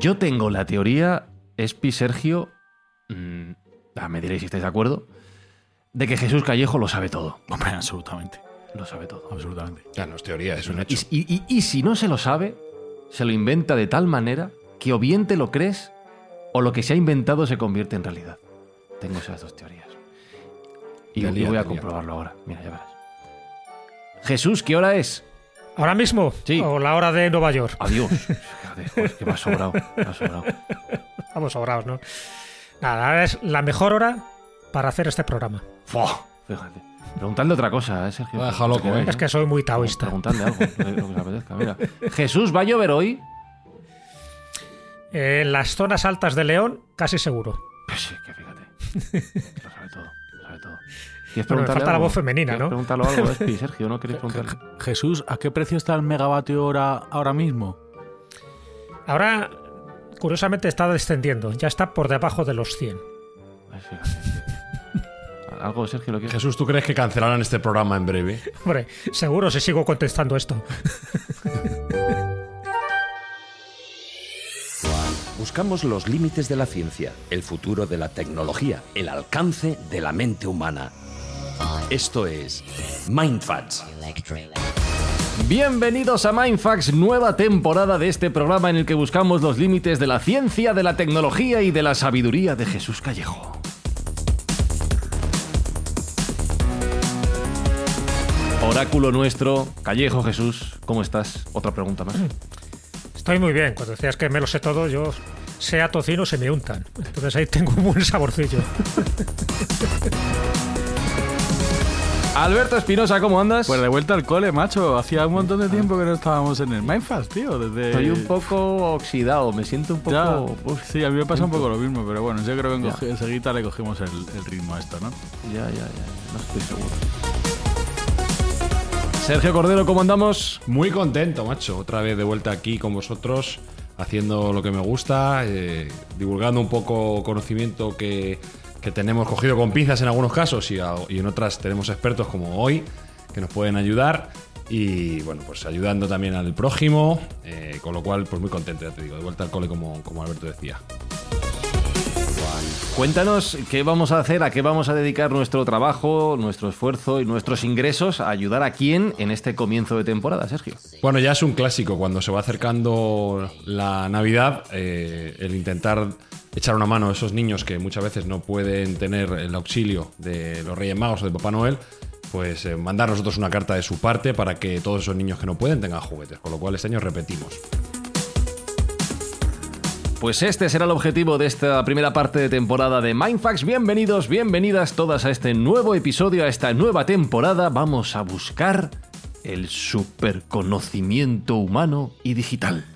Yo tengo la teoría, Espi, Sergio, mm, ah, me diréis si estáis de acuerdo, de que Jesús Callejo lo sabe todo. Hombre, absolutamente. Lo sabe todo. Absolutamente. Ya no es teoría, es un Y, hecho. y- y- y si no se lo sabe, se lo inventa de tal manera que o bien te lo crees o lo que se ha inventado se convierte en realidad. Tengo esas dos teorías. Y, Te voy a comprobarlo ahora. Mira, ya verás. Jesús, ¿qué hora es? ¿Ahora mismo? Sí. ¿O la hora de Nueva York? Adiós. Joder, que me ha sobrado. me ha sobrado. Vamos sobrados, ¿no? Nada, ahora es la mejor hora para hacer este programa. Fua, Fíjate. Preguntadle otra cosa, ¿eh, Sergio? Me ha dejado loco, ¿eh? Es que soy muy taoísta. Preguntadle algo, lo que os apetezca. Mira. Jesús, ¿va a llover hoy? En las zonas altas de León, casi seguro. Pues sí, que fíjate. ¿Quieres Bueno, me preguntarle falta la voz femenina, ¿Quieres ¿no? preguntarlo algo, Espi, Sergio? ¿No queréis preguntarle? Jesús, ¿a qué precio está el megavatio hora ahora mismo? Ahora, curiosamente, está descendiendo. Ya está por debajo de los 100. Ay, fíjate. ¿Algo, Sergio, lo quieres? Jesús, ¿tú crees que cancelarán este programa en breve? Hombre, seguro si sigo contestando esto. Buscamos los límites de la ciencia, el futuro de la tecnología, el alcance de la mente humana. Esto es Mindfacts. Bienvenidos a Mindfax, nueva temporada de este programa en el que buscamos los límites de la ciencia, de la tecnología y de la sabiduría de Jesús Callejo. Oráculo nuestro, Callejo Jesús, ¿cómo estás? Otra pregunta más. Estoy muy bien. Cuando decías que me lo sé todo, yo sea tocino se me untan. Entonces ahí tengo un buen saborcillo. Alberto Espinosa, ¿cómo andas? Pues de vuelta al cole, macho. Hacía un montón de tiempo que no estábamos en el Mindfast, tío. Desde... Estoy un poco oxidado, me siento un poco... Ya, Uf, sí, a mí me pasa un poco lo mismo, pero bueno, yo creo que enseguida le cogimos el, el ritmo a esto, ¿no? Ya, ya, ya, no estoy seguro. Sergio Cordero, ¿cómo andamos? Muy contento, macho. Otra vez de vuelta aquí con vosotros, haciendo lo que me gusta, eh, divulgando un poco conocimiento que, que tenemos cogido con pinzas en algunos casos y, a- y en otras tenemos expertos como hoy que nos pueden ayudar. Y bueno, pues ayudando también al prójimo, eh, con lo cual, pues muy contento, ya te digo, de vuelta al cole como, como Alberto decía. Cuéntanos qué vamos a hacer, a qué vamos a dedicar nuestro trabajo, nuestro esfuerzo y nuestros ingresos a ayudar a quién en este comienzo de temporada, Sergio. Bueno, ya es un clásico cuando se va acercando la Navidad, eh, el intentar echar una mano a esos niños que muchas veces no pueden tener el auxilio de los Reyes Magos o de Papá Noel, pues eh, mandar nosotros una carta de su parte para que todos esos niños que no pueden tengan juguetes. Con lo cual este año repetimos. Pues este será el objetivo de esta primera parte de temporada de Mindfax. Bienvenidos, bienvenidas todas a este nuevo episodio, a esta nueva temporada. Vamos a buscar el superconocimiento humano y digital.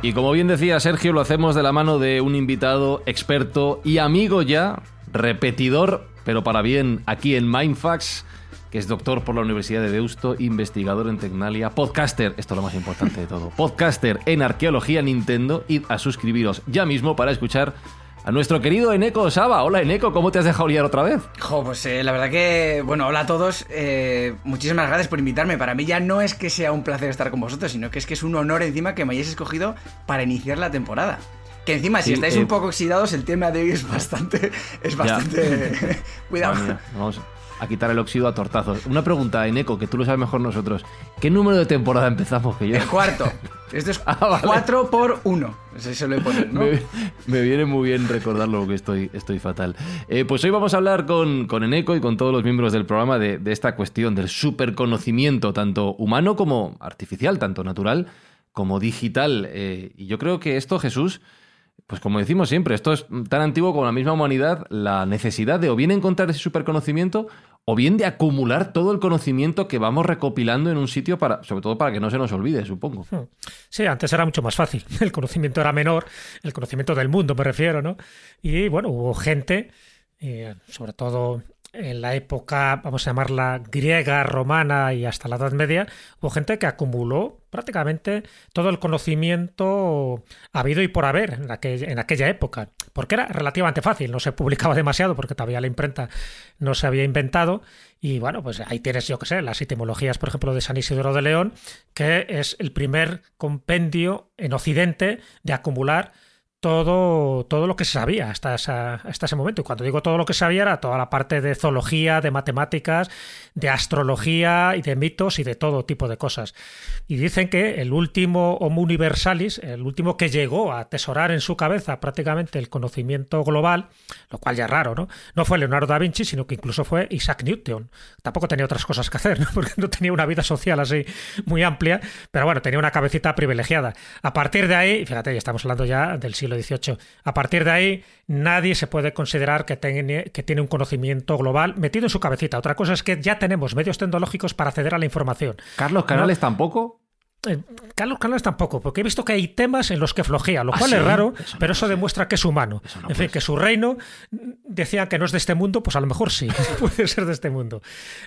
Y como bien decía Sergio, lo hacemos de la mano de un invitado experto y amigo ya, repetidor, pero para bien, aquí en Mindfax, que es doctor por la Universidad de Deusto, investigador en Tecnalia, podcaster, esto es lo más importante de todo, podcaster en arqueología Nintendo, id a suscribiros ya mismo para escuchar a nuestro querido Eneco Saba. Hola Eneco, ¿cómo te has dejado liar otra vez? Jo, pues eh, la verdad que, bueno, hola a todos. eh, muchísimas gracias por invitarme. Para mí ya no es que sea un placer estar con vosotros, sino que es que es un honor encima que me hayáis escogido para iniciar la temporada. Que encima, si Sí, estáis eh, un poco oxidados, el tema de hoy es bastante. Es bastante. Cuidado. Vamos a quitar el óxido a tortazos. Una pregunta, Eneco, que tú lo sabes mejor nosotros. ¿Qué número de temporada empezamos? Que yo... El cuarto. Esto es Ah, vale. 4 por 1. Eso se. Me, me viene muy bien recordarlo porque estoy, estoy fatal. Eh, pues hoy vamos a hablar con, con Eneco y con todos los miembros del programa de, de esta cuestión del superconocimiento, tanto humano como artificial, tanto natural como digital. Eh, y yo creo que esto, Jesús, pues como decimos siempre, esto es tan antiguo como la misma humanidad, la necesidad de o bien encontrar ese superconocimiento o bien de acumular todo el conocimiento que vamos recopilando en un sitio para, sobre todo para que no se nos olvide, supongo. Sí, antes era mucho más fácil. El conocimiento era menor, el conocimiento del mundo me refiero, ¿no? Y bueno, hubo gente, eh, sobre todo en la época, vamos a llamarla griega, romana y hasta la Edad Media, hubo gente que acumuló prácticamente todo el conocimiento habido y por haber en, aquel- en aquella época, porque era relativamente fácil, no se publicaba demasiado porque todavía la imprenta no se había inventado. Y bueno, pues ahí tienes, yo que sé, las etimologías, por ejemplo, de San Isidoro de León, que es el primer compendio en Occidente de acumular todo, todo lo que se sabía hasta, esa- hasta ese momento. Y cuando digo todo lo que sabía era toda la parte de zoología, de matemáticas, de astrología y de mitos y de todo tipo de cosas. Y dicen que el último Homo Universalis, el último que llegó a atesorar en su cabeza prácticamente el conocimiento global, lo cual ya es raro, ¿no? No fue Leonardo da Vinci, sino que incluso fue Isaac Newton. Tampoco tenía otras cosas que hacer, ¿no? porque no tenía una vida social así muy amplia, pero bueno, tenía una cabecita privilegiada. A partir de ahí, fíjate, ya estamos hablando ya del siglo XVIII, a partir de ahí nadie se puede considerar que tiene, que tiene un conocimiento global metido en su cabecita. Otra cosa es que ya tenemos medios tecnológicos para acceder a la información. Carlos Canales tampoco. Eh, Carlos Canales tampoco, porque he visto que hay temas en los que flojea, lo ¿Ah, cual sí? es raro, Eso no pero eso ser. demuestra que es humano. No en fin, que su reino mm, decía que no es de este mundo, pues a lo mejor sí, puede ser de este mundo.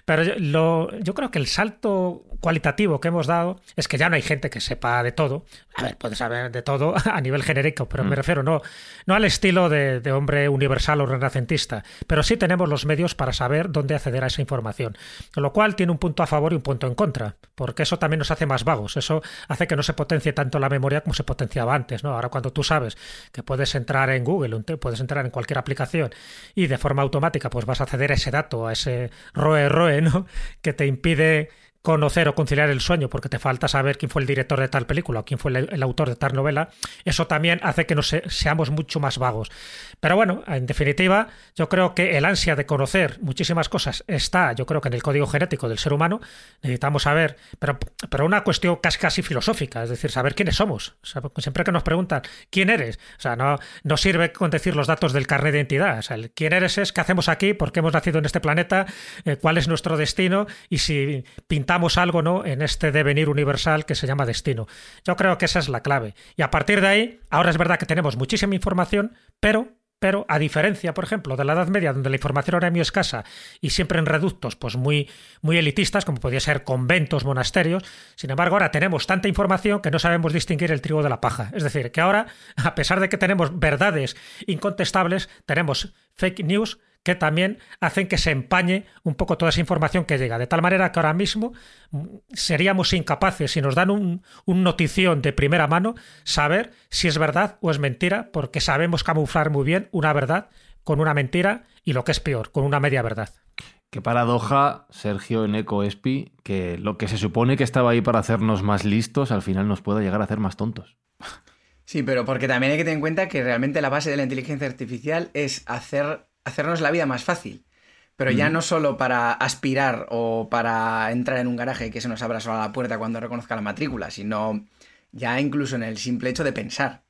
Pero yo, lo- yo creo que el salto cualitativo que hemos dado es que ya no hay gente que sepa de todo. A ver, puede saber de todo a nivel genérico, pero Mm. me refiero no, no al estilo de, de hombre universal o renacentista, pero sí tenemos los medios para saber dónde acceder a esa información. Lo cual tiene un punto a favor y un punto en contra, porque eso también nos hace más vagos. Eso hace que no se potencie tanto la memoria como se potenciaba antes. ¿no? Ahora cuando tú sabes que puedes entrar en Google, puedes entrar en cualquier aplicación y de forma automática pues vas a acceder a ese dato, a ese roe roe, ¿no? que te impide conocer o conciliar el sueño porque te falta saber quién fue el director de tal película o quién fue el, autor de tal novela, eso también hace que nos se- seamos mucho más vagos. Pero bueno, en definitiva, yo creo que el ansia de conocer muchísimas cosas está, yo creo que en el código genético del ser humano, necesitamos saber, pero, pero una cuestión casi, casi filosófica, es decir, saber quiénes somos. Siempre que nos preguntan quién eres, o sea, no, no sirve con decir los datos del carnet de identidad. Quién eres es qué hacemos aquí, por qué hemos nacido en este planeta, eh, cuál es nuestro destino y si pintamos algo no en este devenir universal que se llama destino. Yo creo que esa es la clave. Y a partir de ahí, ahora es verdad que tenemos muchísima información, pero pero a diferencia, por ejemplo, de la Edad Media, donde la información era muy escasa y siempre en reductos pues muy, muy elitistas, como podía ser conventos, monasterios, sin embargo, ahora tenemos tanta información que no sabemos distinguir el trigo de la paja. Es decir, que ahora, a pesar de que tenemos verdades incontestables, tenemos fake news que también hacen que se empañe un poco toda esa información que llega. De tal manera que ahora mismo mm, seríamos incapaces, si nos dan un, un notición de primera mano, saber si es verdad o es mentira, porque sabemos camuflar muy bien una verdad con una mentira y lo que es peor, con una media verdad. Qué paradoja, Sergio Eneco Espi, que lo que se supone que estaba ahí para hacernos más listos, al final nos pueda llegar a hacer más tontos. Sí, pero porque también hay que tener en cuenta que realmente la base de la inteligencia artificial es hacer, hacernos la vida más fácil. Pero ya no solo para aspirar o para entrar en un garaje y que se nos abra sola la puerta cuando reconozca la matrícula, sino ya incluso en el simple hecho de pensar,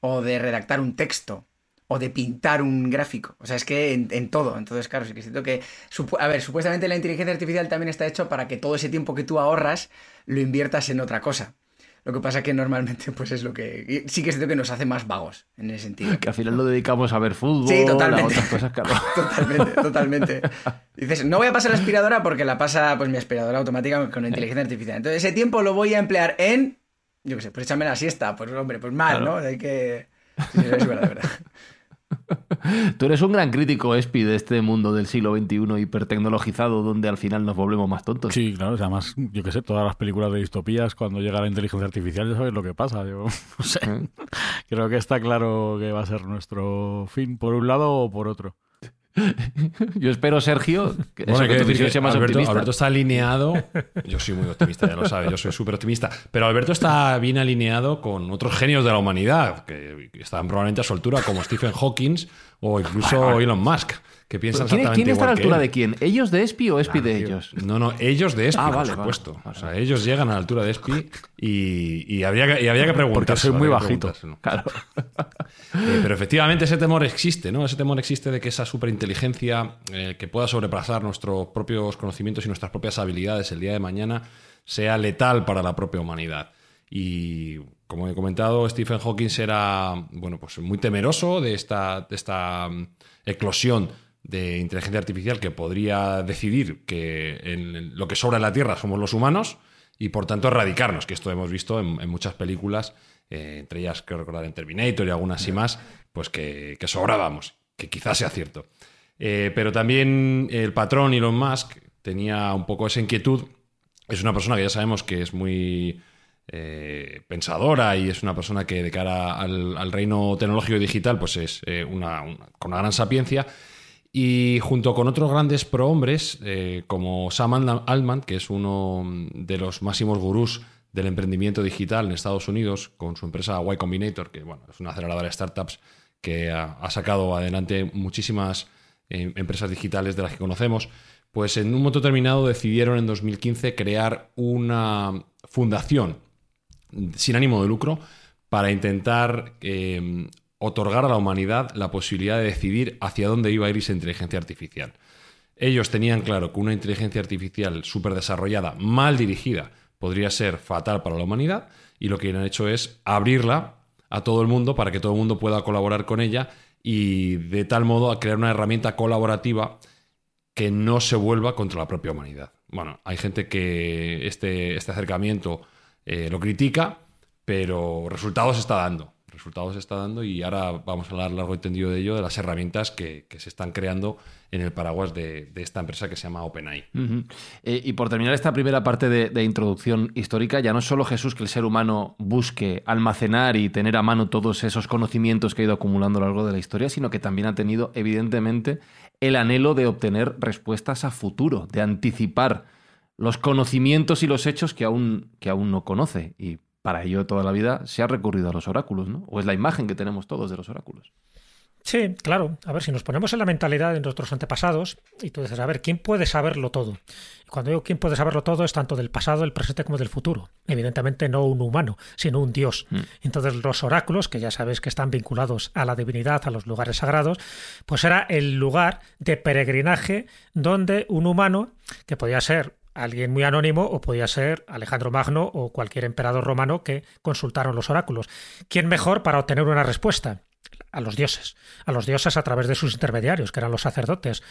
o de redactar un texto, o de pintar un gráfico. O sea, es que en, en todo. Entonces, claro, sí que siento que. A ver, supuestamente la inteligencia artificial también está hecho para que todo ese tiempo que tú ahorras lo inviertas en otra cosa. Lo que pasa que normalmente, pues es lo que. Sí que es cierto que nos hace más vagos en ese sentido. Que al final lo dedicamos a ver fútbol, Sí, a totalmente. otras cosas, claro. Totalmente, totalmente. Dices, no voy a pasar la aspiradora porque la pasa pues mi aspiradora automática con inteligencia artificial. Entonces ese tiempo lo voy a emplear en, yo qué sé, pues échame la siesta. Pues hombre, pues mal, Claro. ¿no? Hay que... Sí, es verdad, es verdad. Tú eres un gran crítico, Espi, de este mundo del siglo XXI hipertecnologizado donde al final nos volvemos más tontos. Sí, claro, además, yo qué sé, todas las películas de distopías, cuando llega la inteligencia artificial, ya sabes lo que pasa. Yo no sé. ¿Eh? Creo que está claro que va a ser nuestro fin por un lado o por otro. Yo espero, Sergio, que, Bueno, eso, hay que que tu decir visión que sea más Alberto, optimista. Alberto está alineado. Yo soy muy optimista, ya lo sabe, yo soy súper optimista. Pero Alberto está bien alineado con otros genios de la humanidad, que están probablemente a su altura, como Stephen Hawking o incluso Elon Musk, que piensan ¿Quién, exactamente quién está a la altura de quién? ¿Ellos de Espi o Espi de ellos? No, no, ellos de Espi, Ah, por vale, supuesto. vale. O sea, ellos llegan a la altura de Espi y, y habría, que, y habría que preguntar. Porque soy muy bajito. Claro. Eh, pero efectivamente ese temor existe, ¿no? Ese temor existe de que esa superinteligencia eh, que pueda sobrepasar nuestros propios conocimientos y nuestras propias habilidades el día de mañana sea letal para la propia humanidad. Y como he comentado, Stephen Hawking era bueno, pues muy temeroso de esta, de esta mm, eclosión de inteligencia artificial que podría decidir que en lo que sobra en la Tierra somos los humanos y por tanto erradicarnos, que esto hemos visto en, en muchas películas, eh, entre ellas creo recordar en Terminator y algunas y más, pues que, que sobrábamos, que quizás sea cierto. Eh, pero también el patrón Elon Musk tenía un poco esa inquietud. Es una persona que ya sabemos que es muy eh, pensadora y es una persona que de cara al, al reino tecnológico y digital pues es una, una- con una gran sapiencia. Y junto con otros grandes prohombres, eh, como Sam Altman- que es uno de los máximos gurús del emprendimiento digital en Estados Unidos, con su empresa Y Combinator, que bueno, es una aceleradora de startups que ha, ha sacado adelante muchísimas eh, empresas digitales de las que conocemos, pues en un momento determinado decidieron en 2015 crear una fundación sin ánimo de lucro para intentar eh, otorgar a la humanidad la posibilidad de decidir hacia dónde iba a ir esa inteligencia artificial. Ellos tenían claro que una inteligencia artificial súper desarrollada, mal dirigida, podría ser fatal para la humanidad y lo que han hecho es abrirla a todo el mundo para que todo el mundo pueda colaborar con ella y de tal modo a crear una herramienta colaborativa que no se vuelva contra la propia humanidad. Bueno, hay gente que este, este acercamiento eh, lo critica, pero resultados está dando. Resultados está dando y ahora vamos a hablar largo y tendido de ello, de las herramientas que, se están creando en el paraguas de, esta empresa que se llama OpenAI. Eh, y por terminar esta primera parte de, introducción histórica, ya no solo Jesús que el ser humano busque almacenar y tener a mano todos esos conocimientos que ha ido acumulando a lo largo de la historia, sino que también ha tenido, evidentemente, el anhelo de obtener respuestas a futuro, de anticipar los conocimientos y los hechos que aún, que aún no conoce. Y para ello toda la vida se ha recurrido a los oráculos, ¿no? O es la imagen que tenemos todos de los oráculos. Sí, claro. A ver, si nos ponemos en la mentalidad de nuestros antepasados, y tú dices, a ver, ¿quién puede saberlo todo? Y cuando digo quién puede saberlo todo, es tanto del pasado, del presente como del futuro. Evidentemente no un humano, sino un dios. Entonces los oráculos, que ya sabéis que están vinculados a la divinidad, a los lugares sagrados, pues era el lugar de peregrinaje donde un humano, que podía ser alguien muy anónimo o podía ser Alejandro Magno o cualquier emperador romano que consultaron los oráculos. ¿Quién mejor para obtener una respuesta? a los dioses, a los dioses a través de sus intermediarios, que eran los sacerdotes.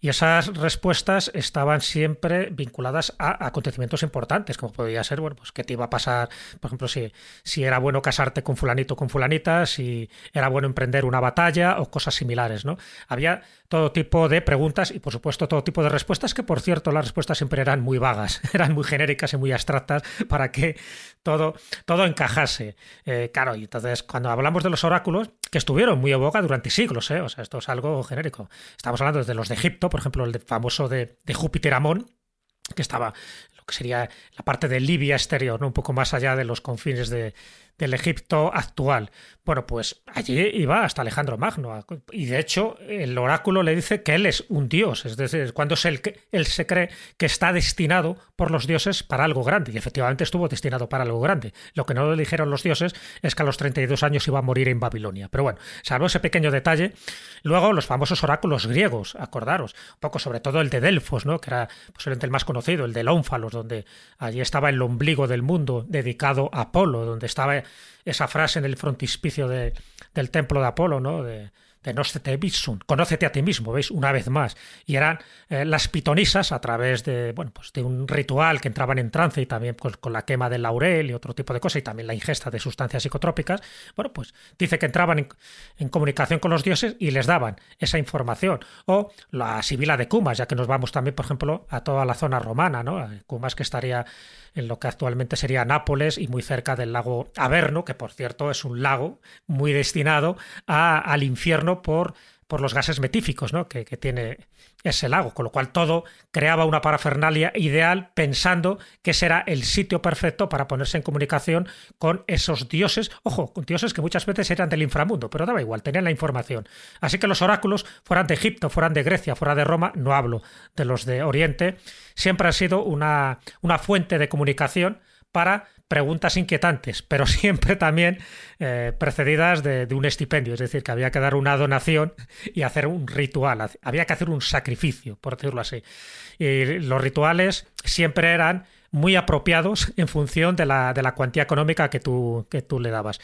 Y esas respuestas estaban siempre vinculadas a acontecimientos importantes, como podía ser, bueno, pues qué te iba a pasar, por ejemplo, si, si era bueno casarte con fulanito o con fulanita, si era bueno emprender una batalla o cosas similares, ¿no? Había todo tipo de preguntas y, por supuesto, todo tipo de respuestas, que por cierto, las respuestas siempre eran muy vagas, eran muy genéricas y muy abstractas para que todo, todo encajase. Eh, claro, y entonces, cuando hablamos de los oráculos, que estuvieron muy en boga durante siglos, ¿eh? o sea, esto es algo genérico. Estamos hablando desde los de Egipto, por ejemplo, el famoso de, de Júpiter Amón, que estaba lo que sería la parte de Libia exterior, ¿no? un poco más allá de los confines de, del Egipto actual. Bueno, pues allí iba hasta Alejandro Magno. Y de hecho, el oráculo le dice que él es un dios. Es decir, cuando es él, que- él se cree que está destinado por los dioses para algo grande. Y efectivamente estuvo destinado para algo grande. Lo que no le dijeron los dioses es que a los 32 años iba a morir en Babilonia. Pero bueno, salvo ese pequeño detalle, luego los famosos oráculos griegos, acordaros, un poco sobre todo el de Delfos, ¿no? que era posiblemente el más conocido, el de Ónfalos, donde allí estaba el ombligo del mundo dedicado a Apolo, donde estaba esa frase en el frontispicio de- del templo de Apolo, ¿no? De, conócete a ti mismo, ¿veis? Una vez más. Y eran eh, las pitonisas a través de, bueno, pues de un ritual que entraban en trance y también con, con, la quema del laurel y otro tipo de cosas y también la ingesta de sustancias psicotrópicas. Bueno, pues dice que entraban en, comunicación con los dioses y les daban esa información. O la Sibila de Cumas, ya que nos vamos también, por ejemplo, a toda la zona romana, ¿no? Cumas que estaría en lo que actualmente sería Nápoles y muy cerca del lago Averno, que por cierto es un lago muy destinado a, al infierno por, los gases metíficos ¿no? que, tiene ese lago, con lo cual todo creaba una parafernalia ideal pensando que será el sitio perfecto para ponerse en comunicación con esos dioses, ojo, con dioses que muchas veces eran del inframundo, pero daba igual, tenían la información. Así que los oráculos, fueran de Egipto, fueran de Grecia, fuera de Roma, no hablo de los de Oriente, siempre han sido una fuente de comunicación para preguntas inquietantes, pero siempre también eh, precedidas de, un estipendio, es decir, que había que dar una donación y hacer un ritual, había que hacer un sacrificio, por decirlo así. Y los rituales siempre eran muy apropiados en función de la, de la cuantía económica que tú, que tú le dabas.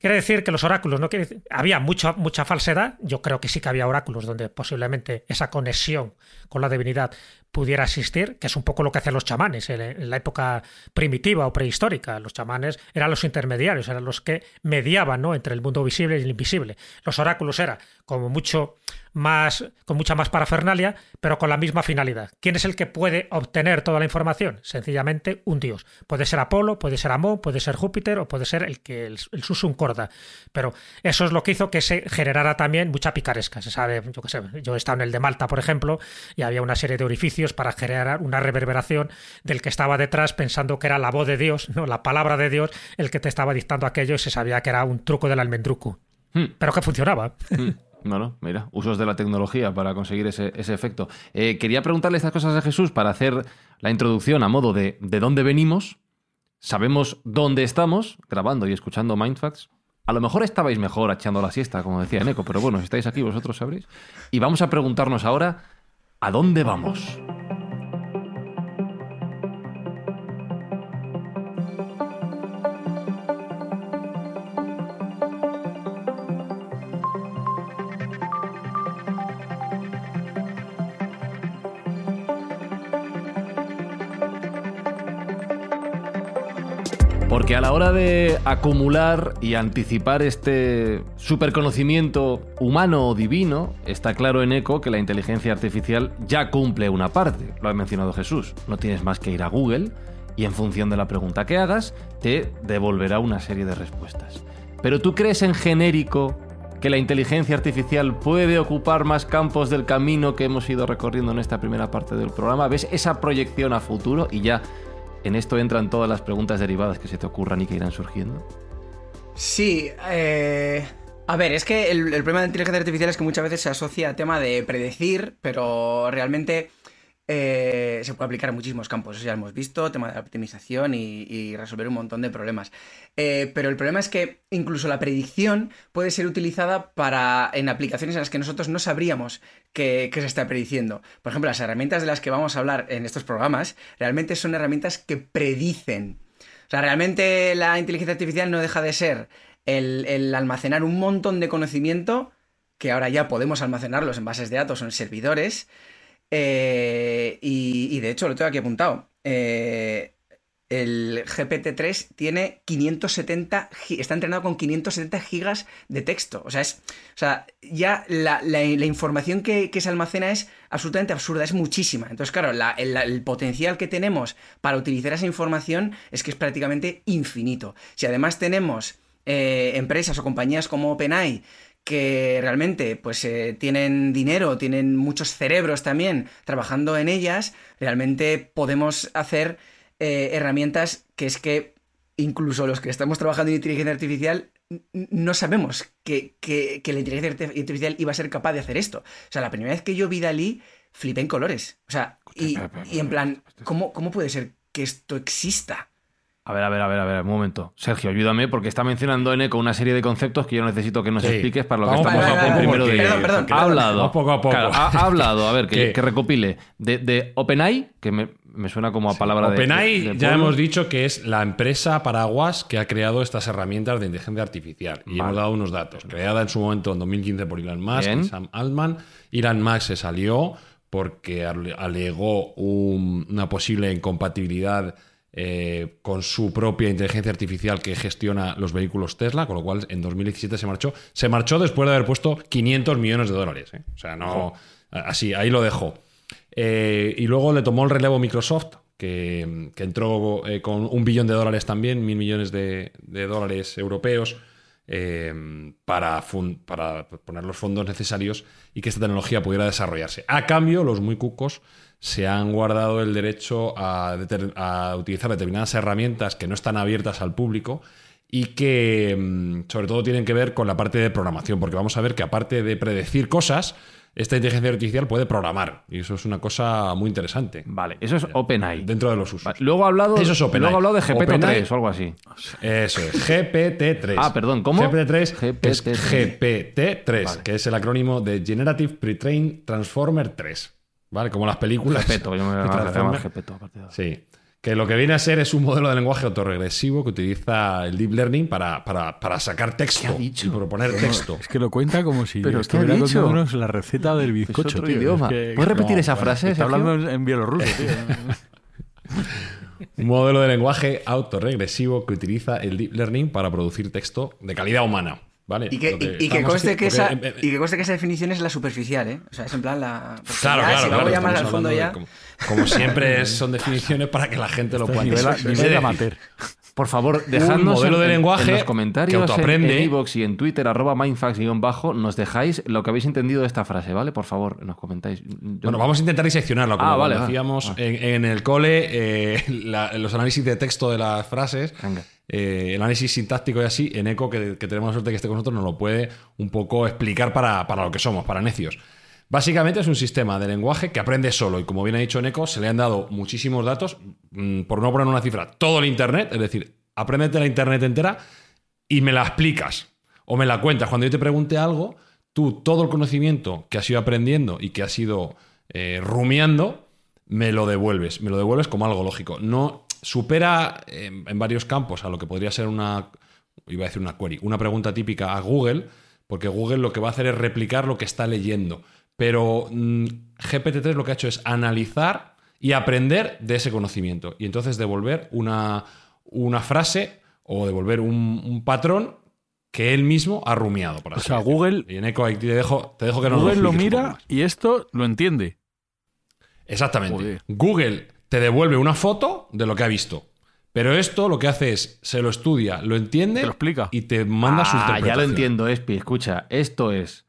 Quiere decir que los oráculos, no quiere decir, había mucha, mucha falsedad, yo creo que sí que había oráculos donde posiblemente esa conexión con la divinidad pudiera existir, que es un poco lo que hacían los chamanes en la época primitiva o prehistórica. Los chamanes eran los intermediarios, eran los que mediaban ¿no? entre el mundo visible y el invisible. Los oráculos era como mucho más, con mucha más parafernalia, pero con la misma finalidad. ¿Quién es el que puede obtener toda la información? Sencillamente un dios. Puede ser Apolo, puede ser Amón, puede ser Júpiter o puede ser el que el, el susum corda. Pero eso es lo que hizo que se generara también mucha picaresca. Se sabe, yo qué sé, yo he estado en el de Malta, por ejemplo, y había una serie de orificios para generar una reverberación del que estaba detrás pensando que era la voz de Dios, no, la palabra de Dios, el que te estaba dictando aquello y se sabía que era un truco del almendruco. Hmm. Pero que funcionaba. Hmm. Bueno, mira, usos de la tecnología para conseguir ese, ese efecto. Eh, quería preguntarle estas cosas a Jesús para hacer la introducción a modo de de dónde venimos. Sabemos dónde estamos, grabando y escuchando Mindfacts. A lo mejor estabais mejor echando la siesta, como decía Neko, pero bueno, si estáis aquí, vosotros sabréis. Y vamos a preguntarnos ahora, ¿a dónde vamos? La hora de acumular y anticipar este superconocimiento humano o divino, está claro en ECO que la inteligencia artificial ya cumple una parte. Lo ha mencionado Jesús. No tienes más que ir a Google y en función de la pregunta que hagas, te devolverá una serie de respuestas. Pero tú crees en genérico que la inteligencia artificial puede ocupar más campos del camino que hemos ido recorriendo en esta primera parte del programa? ¿Ves esa proyección a futuro y ya en esto entran todas las preguntas derivadas que se te ocurran y que irán surgiendo. Sí, eh... A ver, es que el, problema de inteligencia artificial es que muchas veces se asocia a tema de predecir, pero realmente eh, se puede aplicar a muchísimos campos. Eso ya hemos visto, tema de optimización y, y resolver un montón de problemas. Eh, pero el problema es que incluso la predicción puede ser utilizada para en aplicaciones en las que nosotros no sabríamos que, que, se está prediciendo. Por ejemplo, las herramientas de las que vamos a hablar en estos programas realmente son herramientas que predicen. O sea, realmente la inteligencia artificial no deja de ser el, el almacenar un montón de conocimiento que ahora ya podemos almacenarlos en bases de datos o en servidores. Eh, y, y, de hecho lo tengo aquí apuntado. Eh, el GPT-3 tiene 570, está entrenado con 570 gigas de texto. O sea, es, o sea ya la, la, información que, que, se almacena es absolutamente absurda, es muchísima. Entonces, claro, la, el, el, potencial que tenemos para utilizar esa información es que es prácticamente infinito. Si además tenemos eh, empresas o compañías como OpenAI que realmente pues eh, tienen dinero, tienen muchos cerebros también trabajando en ellas, realmente podemos hacer eh, herramientas que es que incluso los que estamos trabajando en inteligencia artificial no sabemos que, que, que, la inteligencia artificial iba a ser capaz de hacer esto. O sea, la primera vez que yo vi Dalí, flipé en colores. O sea, y, y en plan, ¿cómo, ¿cómo puede ser que esto exista? A ver, a ver, a ver, a ver, un momento. Sergio, ayúdame porque está mencionando Eneco una serie de conceptos que yo necesito que nos Sí. expliques para lo que Vamos estamos a primero de Perdón, perdón. Ha hablado. Vamos poco a poco. Claro, ha, ha hablado, a ver, que, recopile. De, de OpenAI, que me, me suena como a palabra de. OpenAI de- de ya pueblo. hemos dicho que es la empresa paraguas que ha creado estas herramientas de inteligencia artificial. Y Vale. hemos dado unos datos. Creada en su momento en 2015 por Elon Musk Bien. y Sam Altman. Elon Musk se salió porque ale- alegó un- una posible incompatibilidad eh, con su propia inteligencia artificial que gestiona los vehículos Tesla, con lo cual en 2017 se marchó. Se marchó después de haber puesto 500 millones de dólares. ¿eh? O sea, no. Así, ahí lo dejó. Eh, y luego le tomó el relevo Microsoft, que, que entró con un billón de dólares también, mil millones de, de dólares europeos, eh, para, fun- para poner los fondos necesarios y que esta tecnología pudiera desarrollarse. A cambio, los muy cucos se han guardado el derecho a, utilizar determinadas herramientas que no están abiertas al público y que mm, sobre todo tienen que ver con la parte de programación, porque vamos a ver que aparte de predecir cosas, esta inteligencia artificial puede programar y eso es una cosa muy interesante Vale, eso es OpenAI. dentro de los usos. Vale, Luego ha hablado, Eso es luego ha hablado de GPT-3 OpenAI- o algo así. Eso es, GPT-3. Ah, perdón, ¿cómo? GPT-3 es GPT-3. GPT-3, Vale. que es el acrónimo de Generative Pre-trained Transformer 3. ¿Vale? Como las películas. Gepeto, yo me voy a de llamar Transformer. Gepeto a partir de ahora. Sí. Que lo que viene a ser es un modelo de lenguaje autorregresivo que utiliza el deep learning para, para, para sacar texto ¿Qué ha dicho? y proponer texto. Es que lo cuenta como si ¿Pero estuviera dicho? contándonos la receta del bizcocho, otro tío. idioma. Es ¿Puedes repetir esa frase, Está hablando en, en bielorruso, tío. Un modelo de lenguaje autorregresivo que utiliza el deep learning para producir texto de calidad humana. ¿Vale? Y que, Lo y- y que conste que esa, eh, y que conste que esa definición es la superficial, ¿eh? O sea, es en plan la. Claro, ya, claro, si claro. vamos ya más al fondo ya. de Como, como siempre es- son definiciones para que la gente lo pueda nivel, amateur. Por favor, dejadnos modelo en, de en- lenguaje en los que comentarios autoaprende. en iVoox y en Twitter, arroba mindfax-bajo, nos dejáis lo que habéis entendido de esta frase, ¿vale? Por favor, nos comentáis. Yo- Bueno, vamos a intentar diseccionarlo. Como Ah, vale, decíamos Ah. en, en el cole, eh, la- los análisis de texto de las frases, eh, el análisis sintáctico y así, en ECO, que, que tenemos la suerte de que esté con nosotros, nos lo puede un poco explicar para, para lo que somos, para necios. Básicamente es un sistema de lenguaje que aprende solo y como bien ha dicho Neko, se le han dado muchísimos datos, mm, por no poner una cifra, todo el Internet, es decir, apréndete la Internet entera y me la explicas o me la cuentas. Cuando yo te pregunte algo, tú todo el conocimiento que has ido aprendiendo y que has ido eh, rumiando, me lo devuelves. Me lo devuelves como algo lógico. No supera eh, en varios campos a lo que podría ser una, iba a decir una query, una pregunta típica a Google, porque Google lo que va a hacer es replicar lo que está leyendo. Pero mm, GPT-3 lo que ha hecho es analizar y aprender de ese conocimiento. Y entonces devolver una, una frase o devolver un, un patrón que él mismo ha rumiado. Por O sea. Google- Y en Eco te dejo, te dejo que nos Google lo mira y esto lo entiende. Exactamente. Joder. Google te devuelve una foto de lo que ha visto. Pero esto lo que hace es, se lo estudia, lo entiende Te lo explica. y te manda su Ah, ya lo interpretación. entiendo, Espi. Escucha, esto es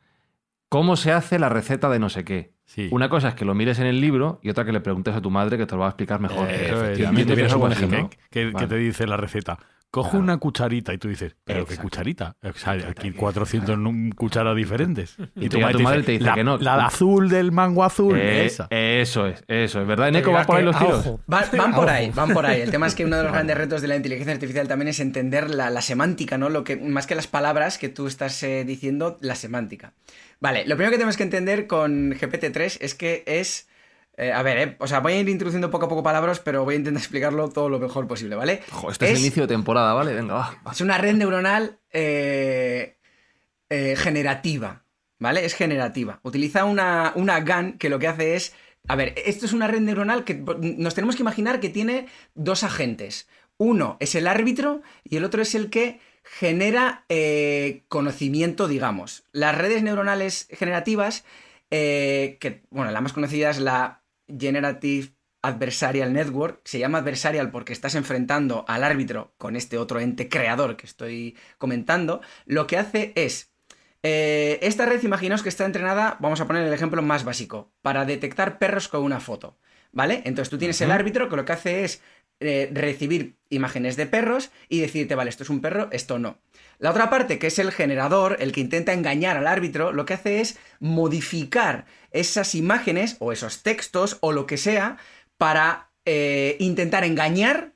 cómo se hace la receta de no sé qué. Sí. Una cosa es que lo mires en el libro y otra que le preguntes a tu madre que te lo va a explicar mejor. Eh, efectivamente, te dice la receta. Coge Claro. una cucharita y tú dices, ¿pero qué cucharita? O sea, aquí 400 nu- cucharas diferentes. Y tu- tu madre te dice la, que no. La de azul del mango azul, Eh, esa. Eso es, eso es. ¿Verdad, Neko? Oiga, ¿Va por ahí los tiros? Van, van por ahí, van por ahí. El tema es que uno de los grandes retos de la inteligencia artificial también es entender la, la semántica, ¿no? Lo que, más que las palabras que tú estás eh, diciendo, la semántica. Vale, lo primero que tenemos que entender con GPT-3 es que es. Eh, a ver, eh, o sea, voy a ir introduciendo poco a poco palabras, pero voy a intentar explicarlo todo lo mejor posible, ¿vale? Jo, este es, el inicio de temporada, ¿vale? Venga, va. Es una red neuronal eh, eh, generativa, ¿vale? Es generativa. Utiliza una, una GAN que lo que hace es... A ver, esto es una red neuronal que nos tenemos que imaginar que tiene dos agentes. Uno es el árbitro y el otro es el que genera conocimiento, digamos. Las redes neuronales generativas, eh, que, bueno, la más conocida es la Generative Adversarial Network, se llama adversarial porque estás enfrentando al árbitro con este otro ente creador que estoy comentando, lo que hace es... eh, esta red, imaginaos que está entrenada, vamos a poner el ejemplo más básico, para detectar perros con una foto, ¿vale? Entonces tú tienes el árbitro que lo que hace es eh, recibir imágenes de perros y decirte, vale, esto es un perro, esto no. La otra parte, que es el generador, el que intenta engañar al árbitro, lo que hace es modificar esas imágenes o esos textos o lo que sea para eh, intentar engañar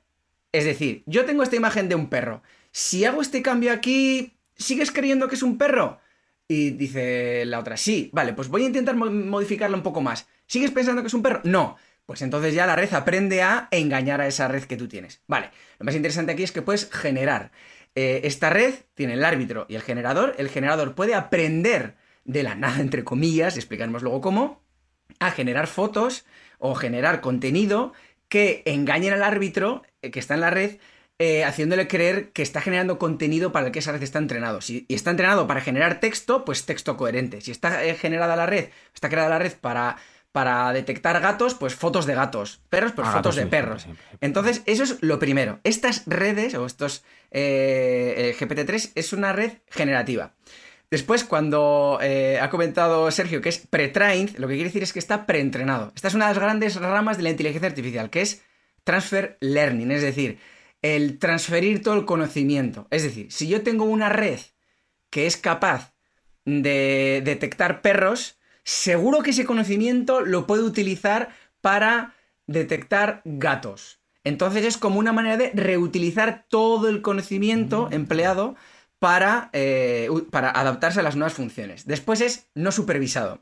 Es decir, yo tengo esta imagen de un perro. Si hago este cambio aquí, ¿sigues creyendo que es un perro? Y dice la otra, sí, vale, pues voy a intentar modificarlo un poco más. ¿Sigues pensando que es un perro? No. Pues entonces ya la red aprende a engañar a esa red que tú tienes. Vale, lo más interesante aquí es que puedes generar. Eh, esta red tiene el árbitro y el generador. El generador puede aprender de la nada, entre comillas, explicaremos luego cómo, a generar fotos o generar contenido que engañen al árbitro eh, que está en la red eh, haciéndole creer que está generando contenido para el que esa red está entrenado. Si y está entrenado para generar texto, pues texto coherente. Si está generada la red, está creada la red para, para detectar gatos, pues fotos de gatos. Perros, pues ah, fotos de perros. Entonces, eso es lo primero. Estas redes, o estos eh, GPT-3, es una red generativa. Después, cuando ha comentado Sergio que es pre-trained, lo que quiere decir es que está preentrenado. Esta es una de las grandes ramas de la inteligencia artificial, que es transfer learning, es decir, el transferir todo el conocimiento. Es decir, si yo tengo una red que es capaz de detectar perros, seguro que ese conocimiento lo puedo utilizar para detectar gatos. Entonces es como una manera de reutilizar todo el conocimiento mm. empleado para, eh, para adaptarse a las nuevas funciones. Después es no supervisado.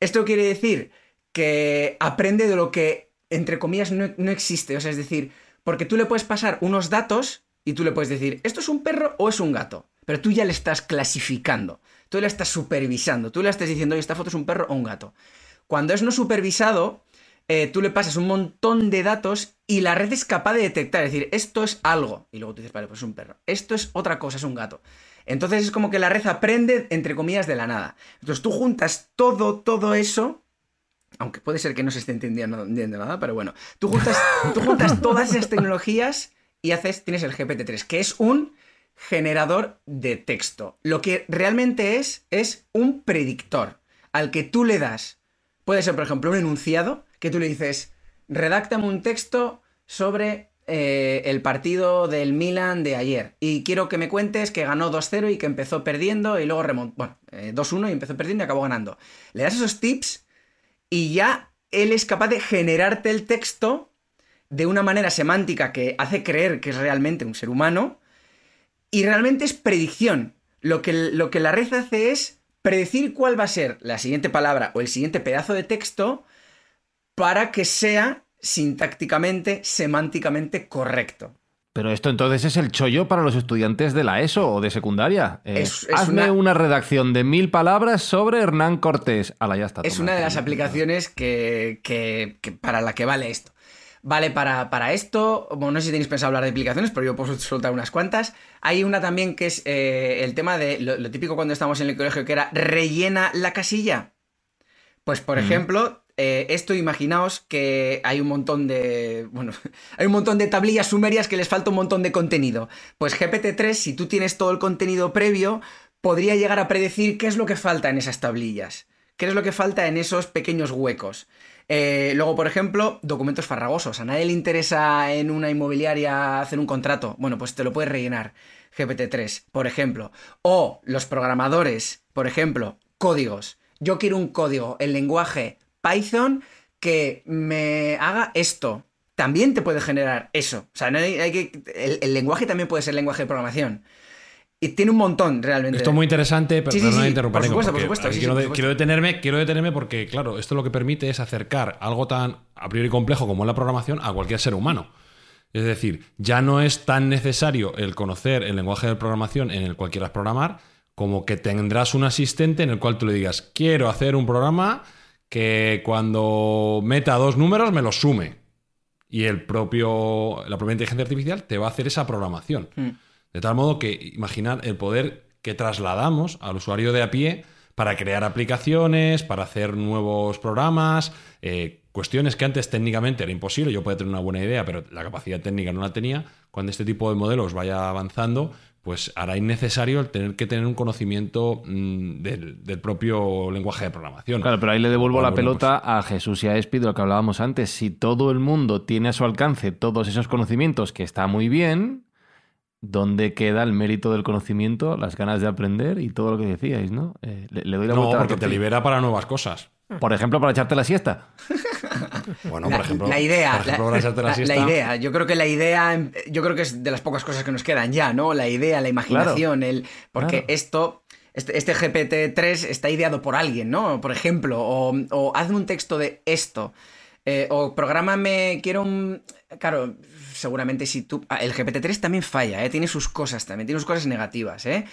Esto quiere decir que aprende de lo que, entre comillas, no, no existe. O sea, es decir, porque tú le puedes pasar unos datos y tú le puedes decir, ¿esto es un perro o es un gato? Pero tú ya le estás clasificando, tú le estás supervisando, tú le estás diciendo, oye, esta foto es un perro o un gato. Cuando es no supervisado, eh, tú le pasas un montón de datos y la red es capaz de detectar, es decir, esto es algo. Y luego tú dices, vale, pues es un perro. Esto es otra cosa, es un gato. Entonces es como que la red aprende, entre comillas, de la nada. Entonces tú juntas todo, todo eso aunque puede ser que no se esté entendiendo, nada, pero bueno, tú juntas, tú juntas todas esas tecnologías y haces, tienes el GPT-3, que es un generador de texto. Lo que realmente es, es un predictor al que tú le das, puede ser por ejemplo un enunciado, que tú le dices, redáctame un texto sobre eh, el partido del Milan de ayer. Y quiero que me cuentes que ganó 2-0 y que empezó perdiendo y luego remontó. Bueno, 2-1 eh, y empezó perdiendo y acabó ganando. Le das esos tips y ya él es capaz de generarte el texto de una manera semántica que hace creer que es realmente un ser humano y realmente es predicción. Lo que, lo que la red hace es predecir cuál va a ser la siguiente palabra o el siguiente pedazo de texto para que sea sintácticamente, semánticamente correcto. Pero esto entonces es el chollo para los estudiantes de la ESO o de secundaria. Eh, hazme una... redacción de mil palabras sobre Hernán Cortés. ya está. Es una de las aplicaciones que, para la que vale esto. Vale para, para, esto, bueno, no sé si tenéis pensado hablar de aplicaciones, pero yo puedo soltar unas cuantas. Hay una también que es eh, el tema de lo, típico cuando estamos en el colegio, que era rellena la casilla. Pues, por ejemplo, eh, esto imaginaos que hay un montón de. Bueno, hay un montón de tablillas sumerias que les falta un montón de contenido. Pues GPT-3, si tú tienes todo el contenido previo, podría llegar a predecir qué es lo que falta en esas tablillas. ¿Qué es lo que falta en esos pequeños huecos? Eh, luego, por ejemplo, documentos farragosos. A nadie le interesa en una inmobiliaria hacer un contrato. Bueno, pues te lo puedes rellenar. GPT-3, por ejemplo. O los programadores, por ejemplo, códigos. Yo quiero un código en lenguaje Python que me haga esto. También te puede generar eso. O sea, no hay, el, lenguaje también puede ser lenguaje de programación. Y tiene un montón, realmente. Esto es muy interesante, pero no me Por supuesto, por supuesto. quiero, detenerme, quiero detenerme porque, claro, esto lo que permite es acercar algo tan a priori complejo como es la programación a cualquier ser humano. Es decir, ya no es tan necesario el conocer el lenguaje de programación en el cual quieras programar, como que tendrás un asistente en el cual tú le digas, quiero hacer un programa que cuando meta dos números me los sume. Y el propio, la propia inteligencia artificial te va a hacer esa programación. Hmm. De tal modo que imaginar el poder que trasladamos al usuario de a pie para crear aplicaciones, para hacer nuevos programas, eh, cuestiones que antes técnicamente era imposible, yo podía tener una buena idea, pero la capacidad técnica no la tenía, cuando este tipo de modelos vaya avanzando, pues hará innecesario el tener que tener un conocimiento mm, del, propio lenguaje de programación. Claro, pero ahí le devuelvo la pelota pues a Jesús y a Espi de lo que hablábamos antes. Si todo el mundo tiene a su alcance todos esos conocimientos, que está muy bien, ¿dónde queda el mérito del conocimiento, las ganas de aprender y todo lo que decíais, no? Eh, le, doy la no, porque te libera para nuevas cosas. Por ejemplo, para echarte la siesta. Bueno, La, por ejemplo, la idea, por ejemplo, la, para echarte la la- siesta, la idea. Yo creo que la idea, yo creo que es de las pocas cosas que nos quedan ya, ¿no? La idea, la imaginación, el, porque Claro. esto, este, este GPT-3 está ideado por alguien, ¿no? Por ejemplo, o, o hazme un texto de esto, eh, o prográmame, quiero un, claro, seguramente si tú, ah, el GPT-3 también falla, ¿eh? Tiene sus cosas también, tiene sus cosas negativas, ¿eh?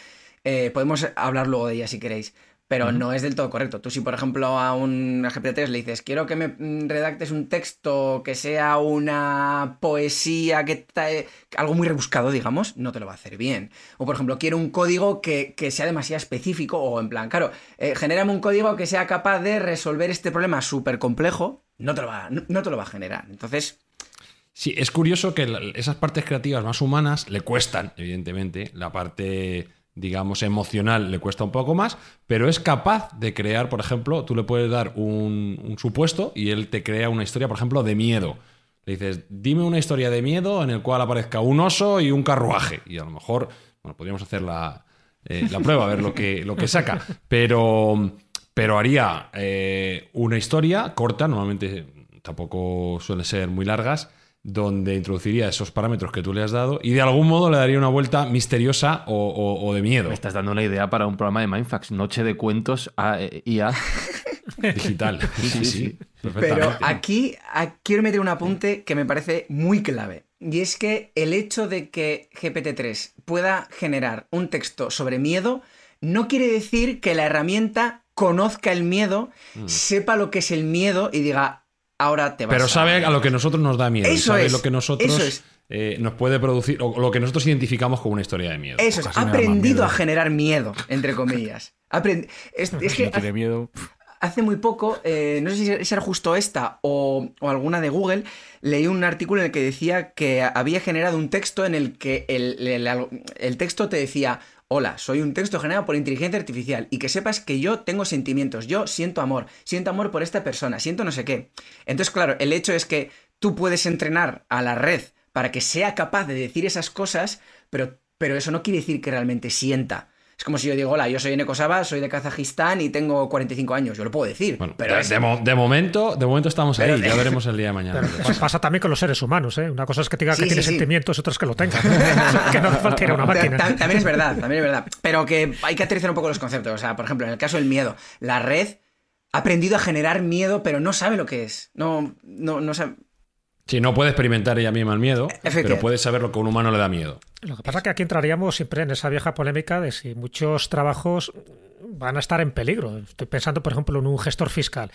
Eh, podemos hablar luego de ellas si queréis. Pero no es del todo correcto. Tú si, por ejemplo, a un GPT-3 le dices, quiero que me mm, redactes un texto que sea una poesía, que algo muy rebuscado, digamos, no te lo va a hacer bien. O, por ejemplo, quiero un código que, que sea demasiado específico, o en plan, claro, eh, genérame un código que sea capaz de resolver este problema súper complejo, no, te lo va, no, no te lo va a generar. Entonces, Sí, es curioso que esas partes creativas más humanas le cuestan, evidentemente. La parte, digamos, emocional le cuesta un poco más, pero es capaz de crear, por ejemplo, tú le puedes dar un, un supuesto y él te crea una historia, por ejemplo, de miedo. Le dices, dime una historia de miedo en el cual aparezca un oso y un carruaje. Y a lo mejor, bueno, podríamos hacer la, eh, la prueba, a ver lo que, lo que saca. Pero, pero haría eh, una historia corta, normalmente tampoco suelen ser muy largas, donde introduciría esos parámetros que tú le has dado y de algún modo le daría una vuelta misteriosa o, o- o de miedo Me estás dando una idea para un programa de Mindfax. Noche de cuentos a, eh, IA. digital. Sí, sí, sí. Pero aquí, quiero meter un apunte que me parece muy clave. Y es que el hecho de que GPT-3 pueda generar un texto sobre miedo no quiere decir que la herramienta conozca el miedo, sepa lo que es el miedo y diga, ahora te vas. Pero sabe a lo que nosotros nos da miedo. Eso sabe es, lo que nosotros eso es. eh, nos puede producir, o lo que nosotros identificamos como una historia de miedo. Eso es, ha aprendido a generar miedo, entre comillas. Aprendi- es, que no tiene miedo. hace muy poco, eh, no sé si era justo esta o, o alguna de Google, leí un artículo en el que decía que había generado un texto en el que el, el- el- el texto te decía, hola, soy un texto generado por inteligencia artificial y que sepas que yo tengo sentimientos, yo siento amor, siento amor por esta persona, siento no sé qué. Entonces, claro, el hecho es que tú puedes entrenar a la red para que sea capaz de decir esas cosas, pero, pero eso no quiere decir que realmente sienta. Es como si yo digo, hola, yo soy Neko Saba, soy de Kazajistán y tengo 45 años. Yo lo puedo decir, Bueno, pero de, es- de mo- de momento, de momento estamos ahí, Pero- ya veremos el día de mañana. Pero pasa- pasa también con los seres humanos, ¿eh? Una cosa es que te diga Sí, que tiene sí, sentimientos, otra es que lo tenga. que no hace falta ir a una Ta- máquina. ta- También es verdad, también es verdad. Pero que hay que aterrizar un poco los conceptos. O sea, por ejemplo, en el caso del miedo, la red ha aprendido a generar miedo, pero no sabe lo que es. No, no, no sabe. Sí, no puede experimentar ella misma el miedo, pero puede saber lo que a un humano le da miedo. Lo que pasa es que aquí entraríamos siempre en esa vieja polémica de si muchos trabajos van a estar en peligro. Estoy pensando, por ejemplo, en un gestor fiscal.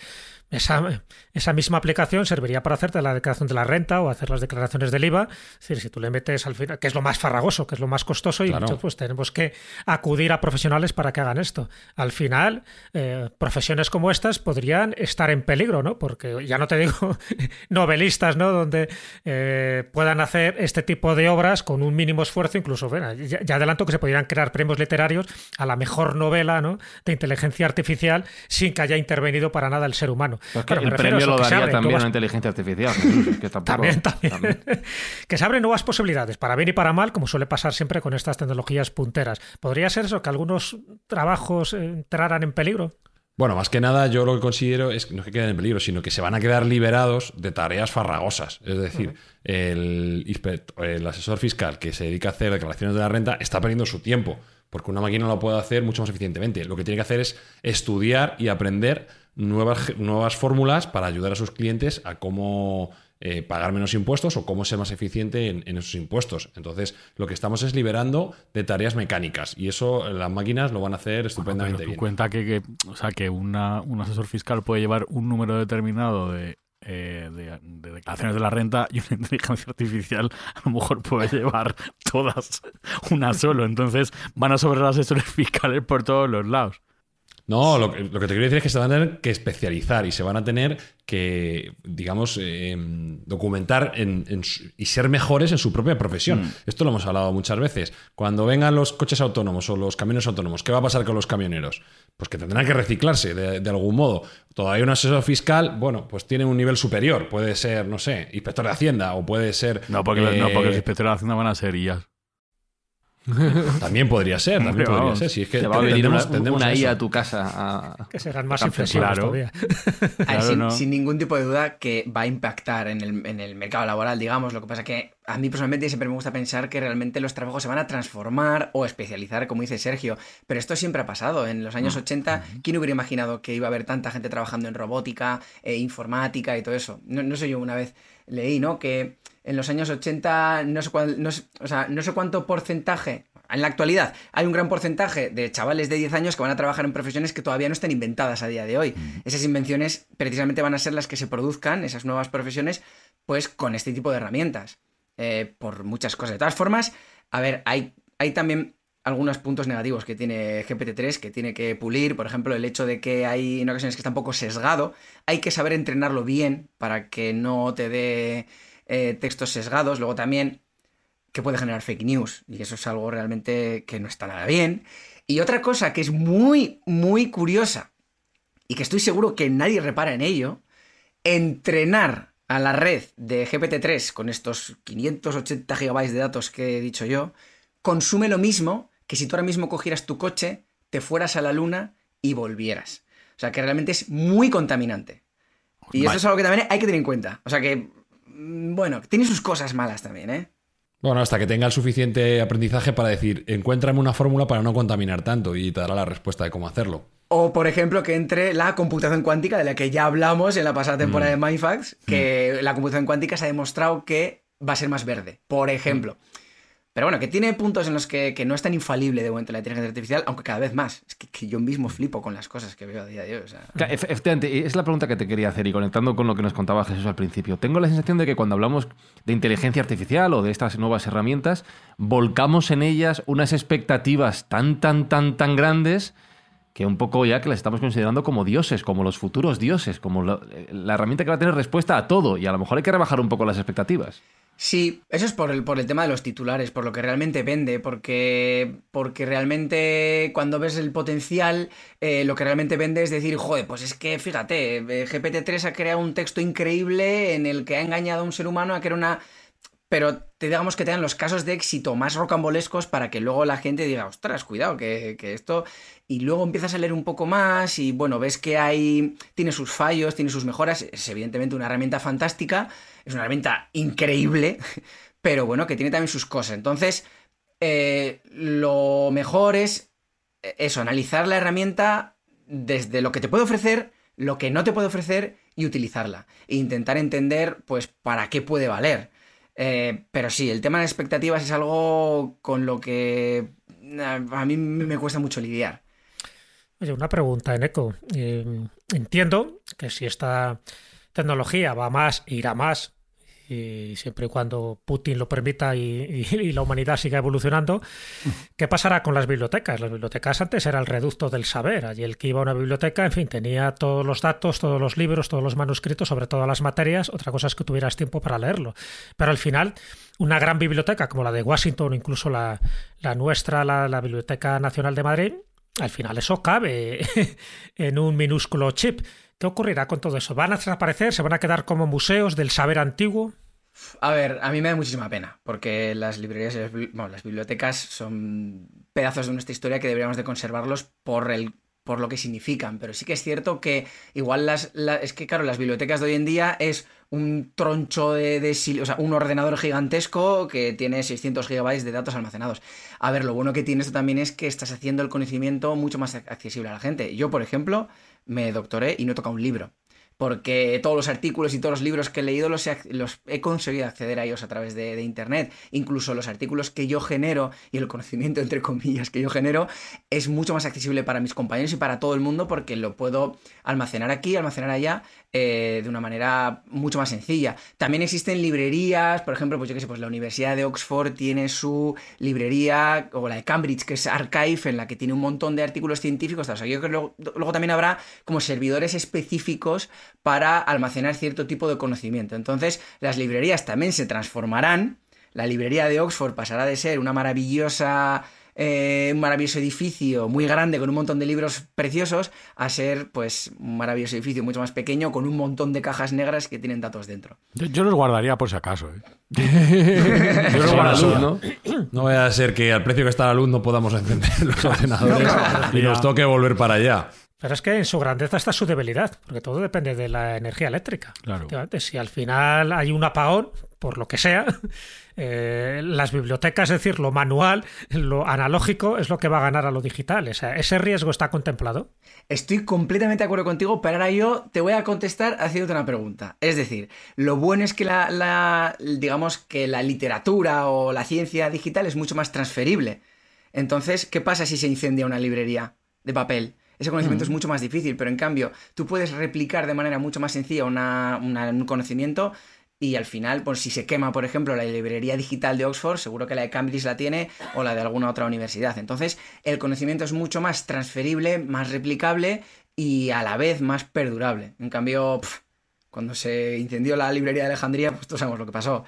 Esa, esa misma aplicación serviría para hacerte la declaración de la renta o hacer las declaraciones del IVA. Es decir, si tú le metes al final, que es lo más farragoso, que es lo más costoso, y Claro. muchos, pues tenemos que acudir a profesionales para que hagan esto. Al final, eh, profesiones como estas podrían estar en peligro, ¿no? Porque ya no te digo novelistas, ¿no? Donde eh, puedan hacer este tipo de obras con un mínimo esfuerzo, incluso, bueno, ya, ya adelanto que se podrían crear premios literarios a la mejor novela, ¿no? De inteligencia artificial sin que haya intervenido para nada el ser humano. Pero es que Claro, me el premio lo daría también nuevas- a inteligencia artificial. Que tampoco- también, también. también. que se abren nuevas posibilidades, para bien y para mal, como suele pasar siempre con estas tecnologías punteras. ¿Podría ser eso, que algunos trabajos eh, entraran en peligro? Bueno, más que nada, yo lo que considero es que no es que queden en peligro, sino que se van a quedar liberados de tareas farragosas. Es decir, el, el asesor fiscal que se dedica a hacer declaraciones de la renta está perdiendo su tiempo, porque una máquina lo puede hacer mucho más eficientemente. Lo que tiene que hacer es estudiar y aprender nuevas, nuevas fórmulas para ayudar a sus clientes a cómo eh, pagar menos impuestos o cómo ser más eficiente en, en esos impuestos. Entonces, lo que estamos es liberando de tareas mecánicas y eso las máquinas lo van a hacer Pero estupendamente tú bien. cuenta que, que- o sea, que una- un asesor fiscal puede llevar un número determinado de, eh, de, de declaraciones de la renta y una inteligencia artificial a lo mejor puede llevar todas, una solo. Entonces van a sobrar asesores fiscales por todos los lados. No, lo que, lo que te quiero decir es que se van a tener que especializar y se van a tener que, digamos, eh, documentar en- en y ser mejores en su propia profesión. Esto lo hemos hablado muchas veces. Cuando vengan los coches autónomos o los camiones autónomos, ¿qué va a pasar con los camioneros? Pues que tendrán que reciclarse de, de algún modo. Todavía un asesor fiscal, bueno, pues tiene un nivel superior. Puede ser, no sé, inspector de Hacienda o puede ser... No, porque, no, eh, porque los inspectores de Hacienda van a ser IAS. También podría ser, también podría ser. Si es que Te va a venir una, una a IA eso. a tu casa. a- Que serán más Café, inflexivos claro. todavía. Ah, Claro, sin, no. sin ningún tipo de duda que va a impactar en el, en el mercado laboral, digamos. Lo que pasa que a mí personalmente siempre me gusta pensar que realmente los trabajos se van a transformar o especializar, como dice Sergio. Pero esto siempre ha pasado. En los años 80, ¿quién hubiera imaginado que iba a haber tanta gente trabajando en robótica, e informática y todo eso? No, no sé yo, una vez leí, ¿no? Que en los años 80, no sé, cuál- no sé- o sea, no sé cuánto porcentaje. En la actualidad hay un gran porcentaje de chavales de 10 años que van a trabajar en profesiones que todavía no están inventadas a día de hoy. Esas invenciones precisamente van a ser las que se produzcan, esas nuevas profesiones, pues con este tipo de herramientas. eh, por muchas cosas. De todas formas, a ver, hay, hay también algunos puntos negativos que tiene GPT-3 que tiene que pulir. Por ejemplo, el hecho de que hay en ocasiones que está un poco sesgado. Hay que saber entrenarlo bien para que no te dé eh, textos sesgados. Luego también que puede generar fake news. Y eso es algo realmente que no está nada bien. Y otra cosa que es muy, muy curiosa y que estoy seguro que nadie repara en ello, entrenar a la red de GPT-3 con estos 580 gigabytes de datos que he dicho yo, consume lo mismo que si tú ahora mismo cogieras tu coche, te fueras a la luna y volvieras. O sea que realmente es muy contaminante. Y esto Vale. es algo que también hay que tener en cuenta. O sea que, bueno, tiene sus cosas malas también, ¿eh? Bueno, hasta que tenga el suficiente aprendizaje para decir, encuéntrame una fórmula para no contaminar tanto y te dará la respuesta de cómo hacerlo. O, por ejemplo, que entre la computación cuántica, de la que ya hablamos en la pasada temporada de Mindfax, que la computación cuántica se ha demostrado que va a ser más verde, por ejemplo. Pero bueno, que tiene puntos en los que, que no es tan infalible de momento la inteligencia artificial, aunque cada vez más. Es que, yo mismo flipo con las cosas que veo a día de hoy. Efectivamente, es la pregunta que te quería hacer y conectando con lo que nos contaba Jesús al principio. Tengo la sensación de que cuando hablamos de inteligencia artificial o de estas nuevas herramientas, volcamos en ellas unas expectativas tan, tan, tan, tan grandes que un poco ya que las estamos considerando como dioses, como los futuros dioses, como la, la herramienta que va a tener respuesta a todo y a lo mejor hay que rebajar un poco las expectativas. Sí, eso es por el, por el tema de los titulares, por lo que realmente vende, porque, porque realmente cuando ves el potencial, eh, lo que realmente vende es decir, joder, pues es que fíjate, eh, GPT-3 ha creado un texto increíble en el que ha engañado a un ser humano a era una... Pero te digamos que te dan los casos de éxito más rocambolescos para que luego la gente diga, ostras, cuidado, que, esto... Y luego empiezas a leer un poco más y bueno, ves que hay... tiene sus fallos, tiene sus mejoras, es evidentemente una herramienta fantástica, es una herramienta increíble, pero bueno, que tiene también sus cosas. Entonces, eh, lo mejor es eh, eso, analizar la herramienta desde lo que te puede ofrecer, lo que no te puede ofrecer y utilizarla. E intentar entender, pues, para qué puede valer. Eh, pero sí, el tema de expectativas es algo con lo que a mí me cuesta mucho lidiar. Oye, una pregunta, Eneco. Eh, entiendo que si esta tecnología va más, irá más, y siempre y cuando Putin lo permita y, la humanidad siga evolucionando, ¿qué pasará con las bibliotecas? Las bibliotecas antes era el reducto del saber. Allí el que iba a una biblioteca, en fin, tenía todos los datos, todos los libros, todos los manuscritos sobre todas las materias. Otra cosa es que tuvieras tiempo para leerlo. Pero al final, una gran biblioteca como la de Washington incluso la, nuestra, la Biblioteca Nacional de Madrid, al final eso cabe en un minúsculo chip. ¿Qué ocurrirá con todo eso? ¿Van a desaparecer? ¿Se van a quedar como museos del saber antiguo? A ver, a mí me da muchísima pena, porque las librerías bueno, las bibliotecas son pedazos de nuestra historia que deberíamos de conservarlos por el por lo que significan, pero sí que es cierto que igual las, la- es que claro, las bibliotecas de hoy en día es un troncho de, de o sea, un ordenador gigantesco que tiene 600 gigabytes de datos almacenados. A ver, lo bueno que tiene esto también es que estás haciendo el conocimiento mucho más accesible a la gente. Yo, por ejemplo, me doctoré y no he tocado un libro porque todos los artículos y todos los libros que he leído los he, los he conseguido acceder a ellos a través de Internet. Incluso los artículos que yo genero y el conocimiento, entre comillas, que yo genero, es mucho más accesible para mis compañeros y para todo el mundo porque lo puedo almacenar aquí, almacenar allá, eh, de una manera mucho más sencilla. También existen librerías, por ejemplo, pues yo qué sé, pues la Universidad de Oxford tiene su librería, o la de Cambridge, que es Archive, en la que tiene un montón de artículos científicos. O luego, luego también habrá como servidores específicos para almacenar cierto tipo de conocimiento. Entonces, las librerías también se transformarán. La librería de Oxford pasará de ser una maravillosa eh, un maravilloso edificio muy grande con un montón de libros preciosos a ser pues un maravilloso edificio mucho más pequeño con un montón de cajas negras que tienen datos dentro. Yo, yo los guardaría por si acaso. ¿eh? Yo Son lo la guardo, luz, ¿no? No vaya a ser que al precio que está la luz no podamos encender los ordenadores y nos toque volver para allá. Pero es que en su grandeza está su debilidad, porque todo depende de la energía eléctrica. Claro. Si al final hay un apagón, por lo que sea, eh, las bibliotecas, es decir, lo manual, lo analógico, es lo que va a ganar a lo digital. O sea, ese riesgo está contemplado. Estoy completamente de acuerdo contigo, pero ahora yo te voy a contestar haciéndote una pregunta. Es decir, lo bueno es que la, la- digamos que la literatura o la ciencia digital es mucho más transferible. Entonces, ¿qué pasa si se incendia una librería de papel? Ese conocimiento es mucho más difícil, pero en cambio, tú puedes replicar de manera mucho más sencilla una- una- un conocimiento y al final, pues si se quema, por ejemplo, la librería digital de Oxford, seguro que la de Cambridge la tiene o la de alguna otra universidad. Entonces, el conocimiento es mucho más transferible, más replicable y a la vez más perdurable. En cambio, cuando se incendió la librería de Alejandría, pues todos sabemos lo que pasó.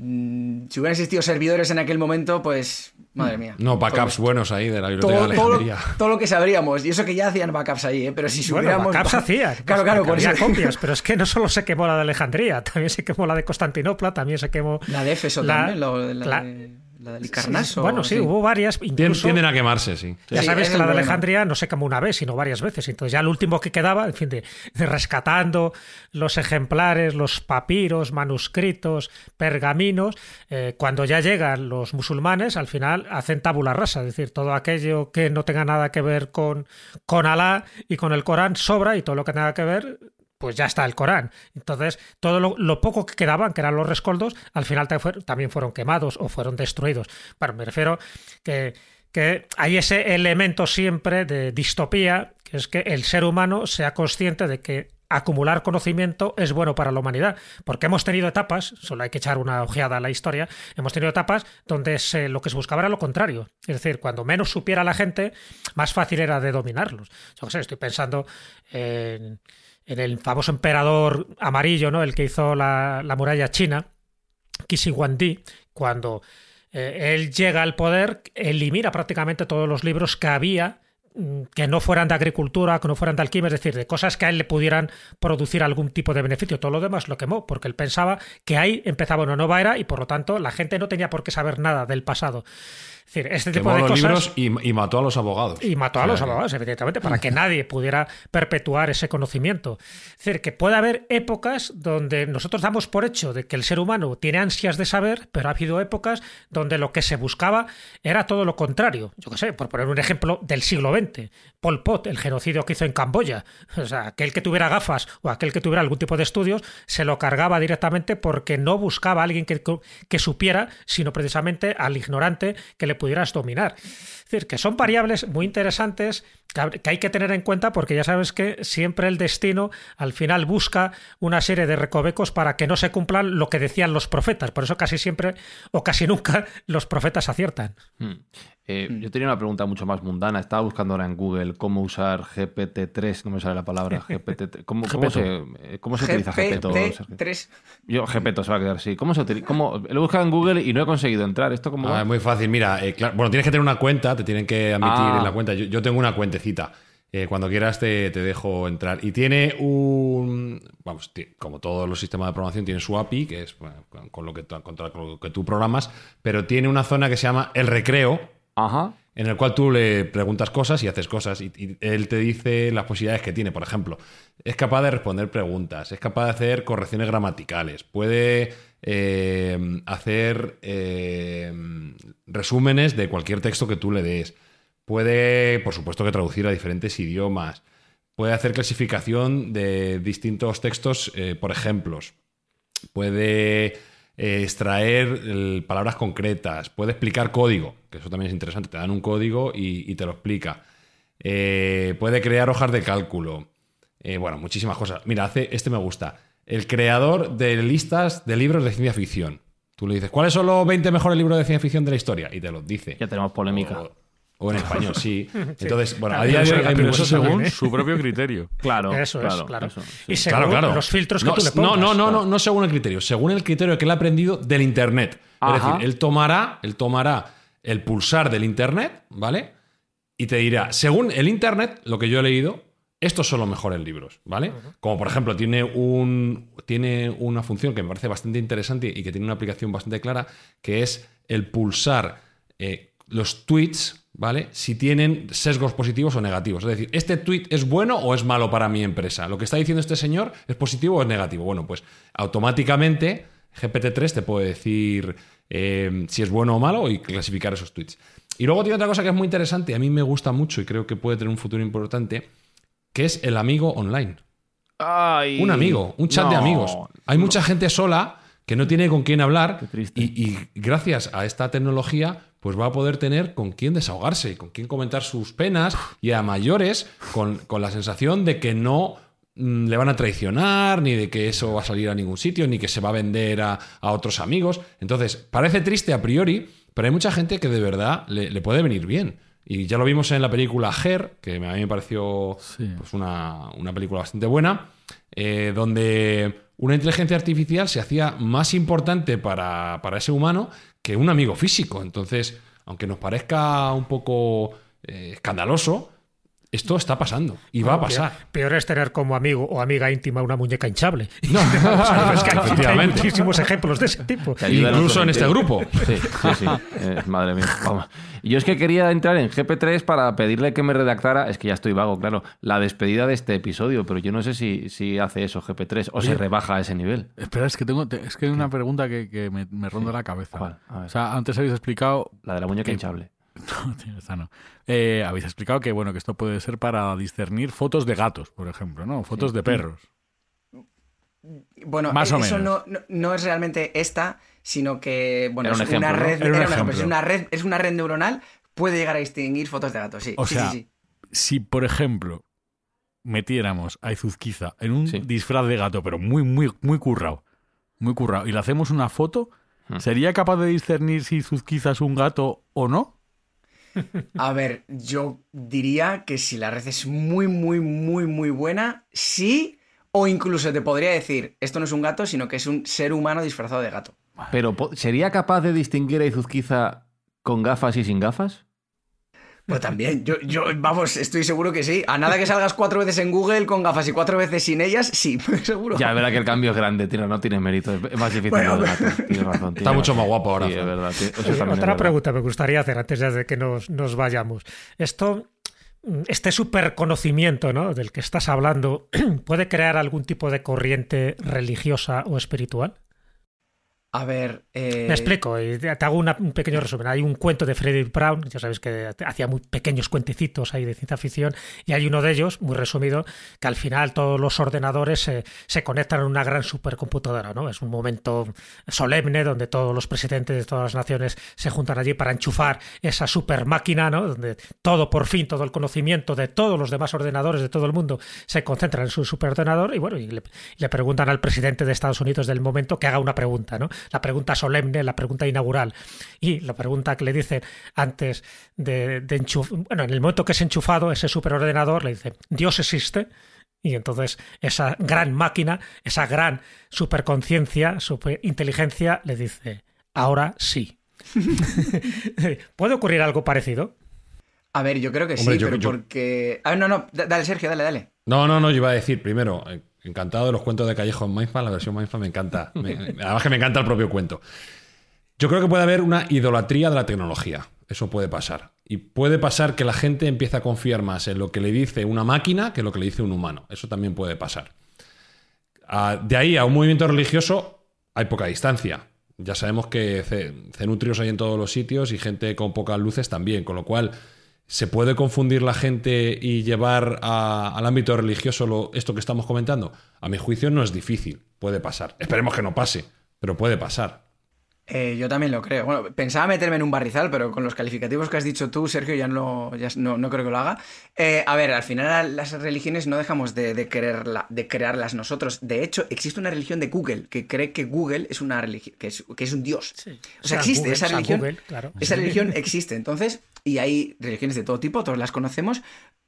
Mm, Si hubieran existido servidores en aquel momento, pues, madre mía. No, backups Todo- buenos ahí de la biblioteca todo, de Alejandría. todo lo que sabríamos. Y eso que ya hacían backups ahí, ¿eh? Pero si Bueno, hubiéramos... backups hacía. Claro, claro, por eso. copias, pero es que no solo se quemó la de Alejandría, también se quemó la de Constantinopla, también se quemó La de Éfeso La- también, lo- la, la- de, la de Licarnaso. Bueno, sí, hubo varias. Incluso, Tienden a quemarse, sí. Ya Sí, sabes que la el de. Alejandría no se quemó una vez, sino varias veces. Entonces ya lo último que quedaba, en fin, de, de rescatando los ejemplares, los papiros, manuscritos, pergaminos, eh, cuando ya llegan los musulmanes, al final hacen tabula rasa, es decir, todo aquello que no tenga nada que ver con, con Alá y con el Corán sobra y todo lo que tenga que ver pues ya está el Corán. Entonces, todo lo, poco que quedaban, que eran los rescoldos, al final también fueron quemados o fueron destruidos. Bueno, me refiero que, que hay ese elemento siempre de distopía, que es que el ser humano sea consciente de que acumular conocimiento es bueno para la humanidad, porque hemos tenido etapas, solo hay que echar una ojeada a la historia, hemos tenido etapas donde se- lo que se buscaba era lo contrario, es decir, cuando menos supiera la gente, más fácil era de dominarlos. Yo sé, estoy pensando en, en el famoso emperador amarillo, ¿no? El que hizo la, la muralla china, Qixi Huangdi, cuando eh, él llega al poder, elimina prácticamente todos los libros que había mm, que no fueran de agricultura, que no fueran de alquimia, es decir, de cosas que a él le pudieran producir algún tipo de beneficio. Todo lo demás lo quemó, porque él pensaba que ahí empezaba una nueva era y por lo tanto la gente no tenía por qué saber nada del pasado. Es decir, este tipo Quemó de los cosas... libros y, y mató a los abogados. Y mató a los abogados, evidentemente, para que nadie pudiera perpetuar ese conocimiento. Es decir, que puede haber épocas donde nosotros damos por hecho de que el ser humano tiene ansias de saber, pero ha habido épocas donde lo que se buscaba era todo lo contrario. Yo qué sé, por poner un ejemplo del siglo XX, Pol Pot, el genocidio que hizo en Camboya. O sea, aquel que tuviera gafas o aquel que tuviera algún tipo de estudios se lo cargaba directamente porque no buscaba a alguien que, que supiera, sino precisamente al ignorante que le pudieras dominar. Es decir, que son variables muy interesantes que hay que tener en cuenta porque ya sabes que siempre el destino al final busca una serie de recovecos para que no se cumplan lo que decían los profetas. Por eso casi siempre o casi nunca los profetas aciertan. Hmm. Eh, Yo tenía una pregunta mucho más mundana. Estaba buscando ahora en Google cómo usar GPT-3. No me sale la palabra. GPT. ¿Cómo, cómo se, eh, cómo se utiliza Gepeto? Sergio? GPT-3. Yo, Gepeto se va a quedar así. ¿Cómo se utiliza? ¿Cómo? Lo he buscado en Google y no he conseguido entrar. ¿Esto cómo Ah, va? es muy fácil. Mira, eh, claro, bueno, tienes que tener una cuenta, te tienen que admitir Ah. en la cuenta. Yo, yo tengo una cuentecita. Eh, cuando quieras te, te dejo entrar. Y tiene un. Vamos, como todos los sistemas de programación, tiene su API, que es bueno, con, con lo que, contra lo que tú programas, pero tiene una zona que se llama el recreo, Ajá. en el cual tú le preguntas cosas y haces cosas y, él te dice las posibilidades que tiene. Por ejemplo, es capaz de responder preguntas, es capaz de hacer correcciones gramaticales, puede eh, hacer eh, resúmenes de cualquier texto que tú le des, puede, por supuesto, que traducir a diferentes idiomas, puede hacer clasificación de distintos textos eh, por ejemplos, puede eh, extraer el- palabras concretas, puede explicar código, que eso también es interesante, te dan un código y, y te lo explica. Eh, puede crear hojas de cálculo. Eh, bueno, muchísimas cosas. Mira, hace, este me gusta. El creador de listas de libros de ciencia ficción. Tú le dices, ¿cuáles son los 20 mejores libros de ciencia ficción de la historia? Y te los dice. Ya tenemos polémica. O, o en español, sí. Entonces, bueno, a Claro, día de eso- hoy hay pero eso muchos- según ¿eh? su propio criterio. Claro. Eso es, claro. eso, sí. Y según Claro, claro. los filtros que no, tú le no, pongas. No, no, claro. no, no según el criterio, según el criterio que él ha aprendido del Internet. Es decir, él tomará, él tomará el pulsar del Internet, ¿vale? Y te dirá, según el Internet, lo que yo he leído, estos son los mejores libros, ¿vale? Como por ejemplo, tiene, un, tiene una función que me parece bastante interesante y que tiene una aplicación bastante clara, que es el pulsar eh, los tweets, ¿vale? Si tienen sesgos positivos o negativos. Es decir, ¿este tweet es bueno o es malo para mi empresa? ¿Lo que está diciendo este señor es positivo o es negativo? Bueno, pues automáticamente GPT-3 te puede decir eh, si es bueno o malo y clasificar esos tweets. Y luego tiene otra cosa que es muy interesante, a mí me gusta mucho y creo que puede tener un futuro importante, que es el amigo online. Ay, Un amigo, un chat de amigos. Hay mucha gente sola que no tiene con quién hablar Qué triste. y, y gracias a esta tecnología pues va a poder tener con quién desahogarse con quién comentar sus penas y a mayores con, con la sensación de que no mm, le van a traicionar, ni de que eso va a salir a ningún sitio, ni que se va a vender a, a otros amigos. Entonces, parece triste a priori, pero hay mucha gente que de verdad le, le puede venir bien. Y ya lo vimos en la película Her, que a mí me pareció Sí. pues una, una película bastante buena, eh, donde una inteligencia artificial se hacía más importante para, para ese humano que un amigo físico. Entonces, aunque nos parezca un poco eh, escandaloso, esto está pasando y va a pasar. Peor, es tener como amigo o amiga íntima una muñeca hinchable. No, Es que hay- hay muchísimos ejemplos de ese tipo. Incluso en este grupo. Sí, sí, sí. Eh, madre mía. Vamos. Y Yo es que quería entrar en GP3 para pedirle que me redactara, es que ya estoy vago, claro, la despedida de este episodio, pero yo no sé si, si hace eso GP3 o se rebaja a ese nivel. Espera, es que tengo te- es que hay una pregunta que, que me, me ronda la cabeza. ¿Cuál? A ver. O sea, antes habéis explicado. La de la muñeca hinchable. No, tío, esta no. Eh, habéis explicado que bueno que esto puede ser para discernir fotos de gatos, por ejemplo, ¿no? Fotos de perros. Bueno, Más o eso menos. no, no, no es realmente esta, sino que bueno, un es ejemplo, una red, Era un era un ejemplo, ejemplo. es una red, es una red neuronal, puede llegar a distinguir fotos de gatos, sí. O sí, sea, sí, sí. Si, por ejemplo, metiéramos a Izuzquiza en un Sí. disfraz de gato, pero muy, muy, muy currado, muy currado, y le hacemos una foto, Hmm. ¿sería capaz de discernir si Izuzquiza es un gato o no? A ver, yo diría que si la red es muy, muy, muy, muy buena, sí, o incluso te podría decir, esto no es un gato, sino que es un ser humano disfrazado de gato. Pero ¿sería capaz de distinguir a Izuzquiza con gafas y sin gafas? Pues también, yo, yo, vamos, estoy seguro que sí. A nada que salgas cuatro veces en Google con gafas y cuatro veces sin ellas, sí, seguro. Ya, verá que el cambio es grande, tío, no tiene mérito. Es más difícil Bueno. Tienes razón. Está mucho más guapo ahora. Sí, es verdad. tío, eso Oye, también es Otra verdad. pregunta me gustaría hacer antes de que nos, nos vayamos. Esto, este superconocimiento ¿no? del que estás hablando, ¿puede crear algún tipo de corriente religiosa o espiritual? A ver, eh, Me explico, y te hago un pequeño resumen. Hay un cuento de Frederick Brown, ya sabes que hacía muy pequeños cuentecitos ahí de ciencia ficción, y hay uno de ellos, muy resumido, que al final todos los ordenadores se, se conectan en una gran supercomputadora, ¿no? Es un momento solemne donde todos los presidentes de todas las naciones se juntan allí para enchufar esa super máquina, ¿no? Donde todo, por fin, todo el conocimiento de todos los demás ordenadores de todo el mundo se concentra en su superordenador, y bueno, y le preguntan al presidente de Estados Unidos del momento que haga una pregunta, ¿no? La pregunta solemne, la pregunta inaugural. Y la pregunta que le dicen antes de, de enchufar, bueno, en el momento que es enchufado ese superordenador, le dice, ¿Dios existe? Y entonces esa gran máquina, esa gran superconciencia, superinteligencia, le dice, ahora sí. ¿Puede ocurrir algo parecido? a ver, yo creo que Hombre, sí, yo- pero yo- porque... A ver, no, no, da- dale, Sergio, dale, dale. No, no, no, yo iba a decir primero, eh, encantado de los cuentos de Callejo en Mindful, la versión Mindful me encanta. Me- además que me encanta el propio cuento. Yo creo que puede haber una idolatría de la tecnología. Eso puede pasar. Y puede pasar que la gente empiece a confiar más en lo que le dice una máquina que lo que le dice un humano. Eso también puede pasar. Ah, de ahí a un movimiento religioso hay poca distancia. Ya sabemos que ce- cenutrios hay en todos los sitios y gente con pocas luces también, con lo cual se puede confundir la gente y llevar al ámbito religioso lo- esto que estamos comentando. A mi juicio no es difícil, puede pasar. Esperemos que no pase, pero puede pasar. Eh, yo también lo creo. Bueno, pensaba meterme en un barrizal, pero con los calificativos que has dicho tú, Sergio, ya no, ya no, no creo que lo haga. Eh, a ver, al final las religiones no dejamos de, de, quererla- de crearlas nosotros. De hecho, existe una religión de Google que cree que Google es una religión, que es, que es un dios. O sea, existe Google, esa religión. Google, claro. Esa religión existe. Entonces, y hay religiones de todo tipo, todos las conocemos,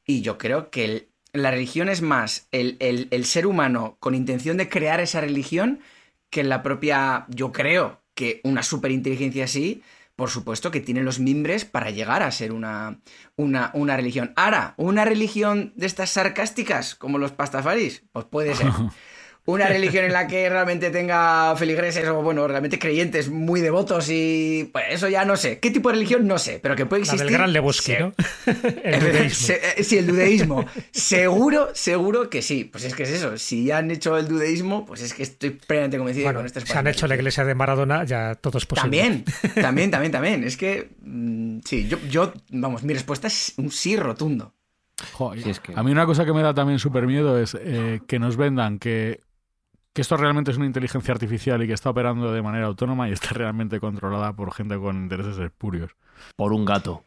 y yo creo que el- la religión es más el, el- el ser humano con intención de crear esa religión que la propia, yo creo que una superinteligencia así por supuesto que tiene los mimbres para llegar a ser una, una, una religión. Ahora, una religión de estas sarcásticas, como los pastafaris, pues puede ser. una religión en la que realmente tenga feligreses o, bueno, realmente creyentes muy devotos y. Pues eso ya no sé. ¿Qué tipo de religión? No sé, pero que puede existir. La del gran Lebowski, ¿no? el dudeísmo. Eh, sí, el dudeísmo. seguro, seguro que sí. Pues es que es eso. Si ya han hecho el dudeísmo, pues es que estoy plenamente convencido bueno, con este Si han hecho la iglesia de Maradona, ya todo es posible. También, también, también, también. Es que. Mmm, sí, yo, yo, vamos, mi respuesta es un sí rotundo. Joder, es que... A mí una cosa que me da también súper miedo es eh, que nos vendan que que esto realmente es una inteligencia artificial y que está operando de manera autónoma y está realmente controlada por gente con intereses espurios. Por un gato.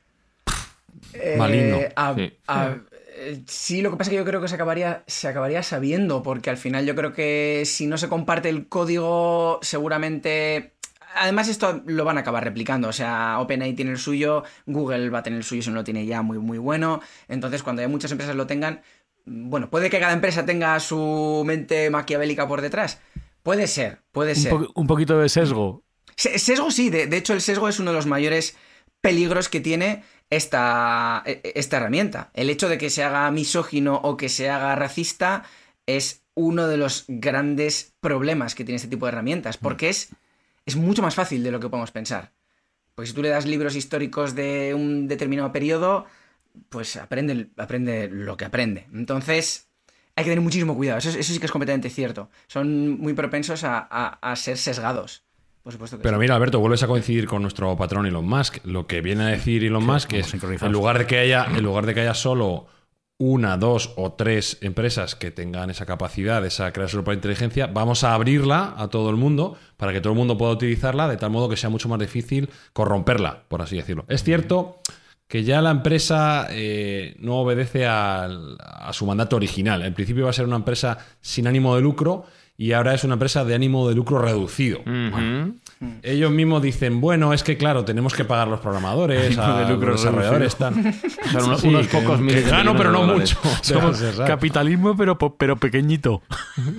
Eh, Maligno. a- Sí. a- eh, sí, lo que pasa es que yo creo que se acabaría, se acabaría sabiendo, porque al final yo creo que si no se comparte el código, seguramente. Además, esto lo van a acabar replicando. O sea, OpenAI tiene el suyo, Google va a tener el suyo si no lo tiene ya muy, muy bueno. Entonces, cuando ya muchas empresas lo tengan, bueno, puede que cada empresa tenga su mente maquiavélica por detrás. Puede ser, puede Un, ser. po- un poquito de sesgo. Se- Sesgo sí, de, de hecho el sesgo es uno de los mayores peligros que tiene esta, e- esta herramienta. El hecho de que se haga misógino o que se haga racista es uno de los grandes problemas que tiene este tipo de herramientas, porque es, es mucho más fácil de lo que podemos pensar. Porque si tú le das libros históricos de un determinado periodo, pues aprende, aprende lo que aprende. Entonces, hay que tener muchísimo cuidado. Eso, eso sí que es completamente cierto. Son muy propensos a, a- a ser sesgados. Por supuesto que Pero sí. mira, Alberto, vuelves a coincidir con nuestro patrón Elon Musk. Lo que viene a decir Elon Musk es en lugar de que haya, en lugar de que haya solo una, dos o tres empresas que tengan esa capacidad, esa su propia inteligencia, vamos a abrirla a todo el mundo para que todo el mundo pueda utilizarla de tal modo que sea mucho más difícil corromperla, por así decirlo. Es cierto que ya la empresa eh, no obedece al- a su mandato original. En principio va a ser una empresa sin ánimo de lucro y ahora es una empresa de ánimo de lucro reducido. Ujú. Ellos mismos dicen, bueno, es que claro, tenemos que pagar a los programadores, Ánimo de a lucro los desarrolladores, tal. Son unos, Sí, unos que- pocos que miles de gano, pero no mucho. Somos capitalismo, pero, pero pequeñito.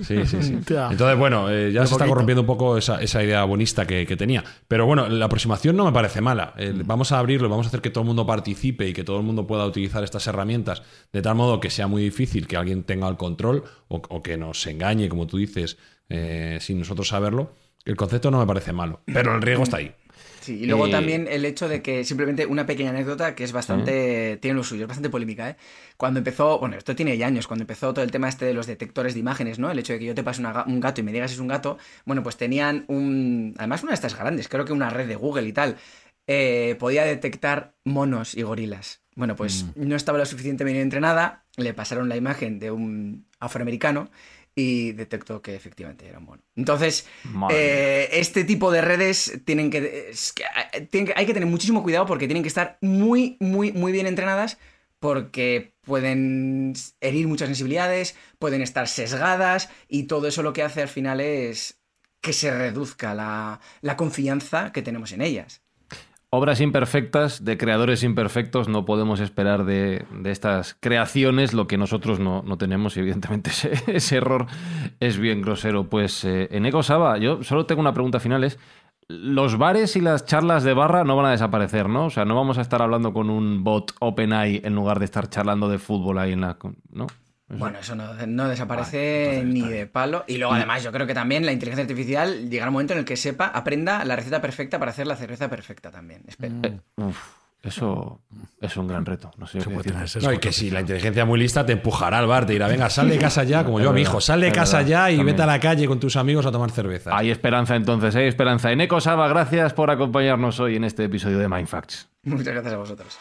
Sí, sí, sí. Entonces, bueno, eh, ya se está corrompiendo un poco esa, esa idea bonista que, que tenía. Pero bueno, la aproximación no me parece mala. Eh, vamos a abrirlo, vamos a hacer que todo el mundo participe y que todo el mundo pueda utilizar estas herramientas de tal modo que sea muy difícil que alguien tenga el control o, o que nos engañe, como tú dices, eh, sin nosotros saberlo. El concepto no me parece malo, pero el riesgo está ahí. Sí, y luego también el hecho de que simplemente una pequeña anécdota que es bastante. tiene lo suyo, es bastante polémica, ¿eh? Cuando empezó, bueno, esto tiene ya años, cuando empezó todo el tema este de los detectores de imágenes, ¿no? El hecho de que yo te pase una un gato y me digas es un gato, bueno, pues tenían un. Además, una de estas grandes, creo que una red de Google y tal, eh, podía detectar monos y gorilas. Bueno, pues no estaba lo suficientemente entrenada, le pasaron la imagen de un afroamericano y detectó que efectivamente era un mono. Entonces, eh, este tipo de redes tienen que, es que, eh, tienen que- Hay que tener muchísimo cuidado porque tienen que estar muy, muy, muy bien entrenadas porque pueden herir muchas sensibilidades, pueden estar sesgadas y todo eso lo que hace al final es que se reduzca la, la confianza que tenemos en ellas. Obras imperfectas, de creadores imperfectos, no podemos esperar de, de estas creaciones lo que nosotros no, no tenemos y evidentemente ese, error es bien grosero. Pues eh, en Eco Saba, yo solo tengo una pregunta final, es, los bares y las charlas de barra no van a desaparecer, ¿no? O sea, no vamos a estar hablando con un bot OpenAI en lugar de estar charlando de fútbol ahí en la... ¿No? Bueno, eso no, no desaparece ni de palo. Y luego, además, yo creo que también la inteligencia artificial llegará un momento en el que sepa, aprenda la receta perfecta para hacer la cerveza perfecta también. Espero. Eh, uf, eso es un gran reto. No sé qué puede decir. tener sesgo No, y que si la inteligencia muy lista te empujará al bar, te dirá, venga, sal de casa ya, como yo a mi hijo, sal de casa verdad, ya y también. vete a la calle con tus amigos a tomar cerveza. Hay esperanza entonces, hay esperanza. En Eco Saba, gracias por acompañarnos hoy en este episodio de Mindfacts. Muchas gracias a vosotros.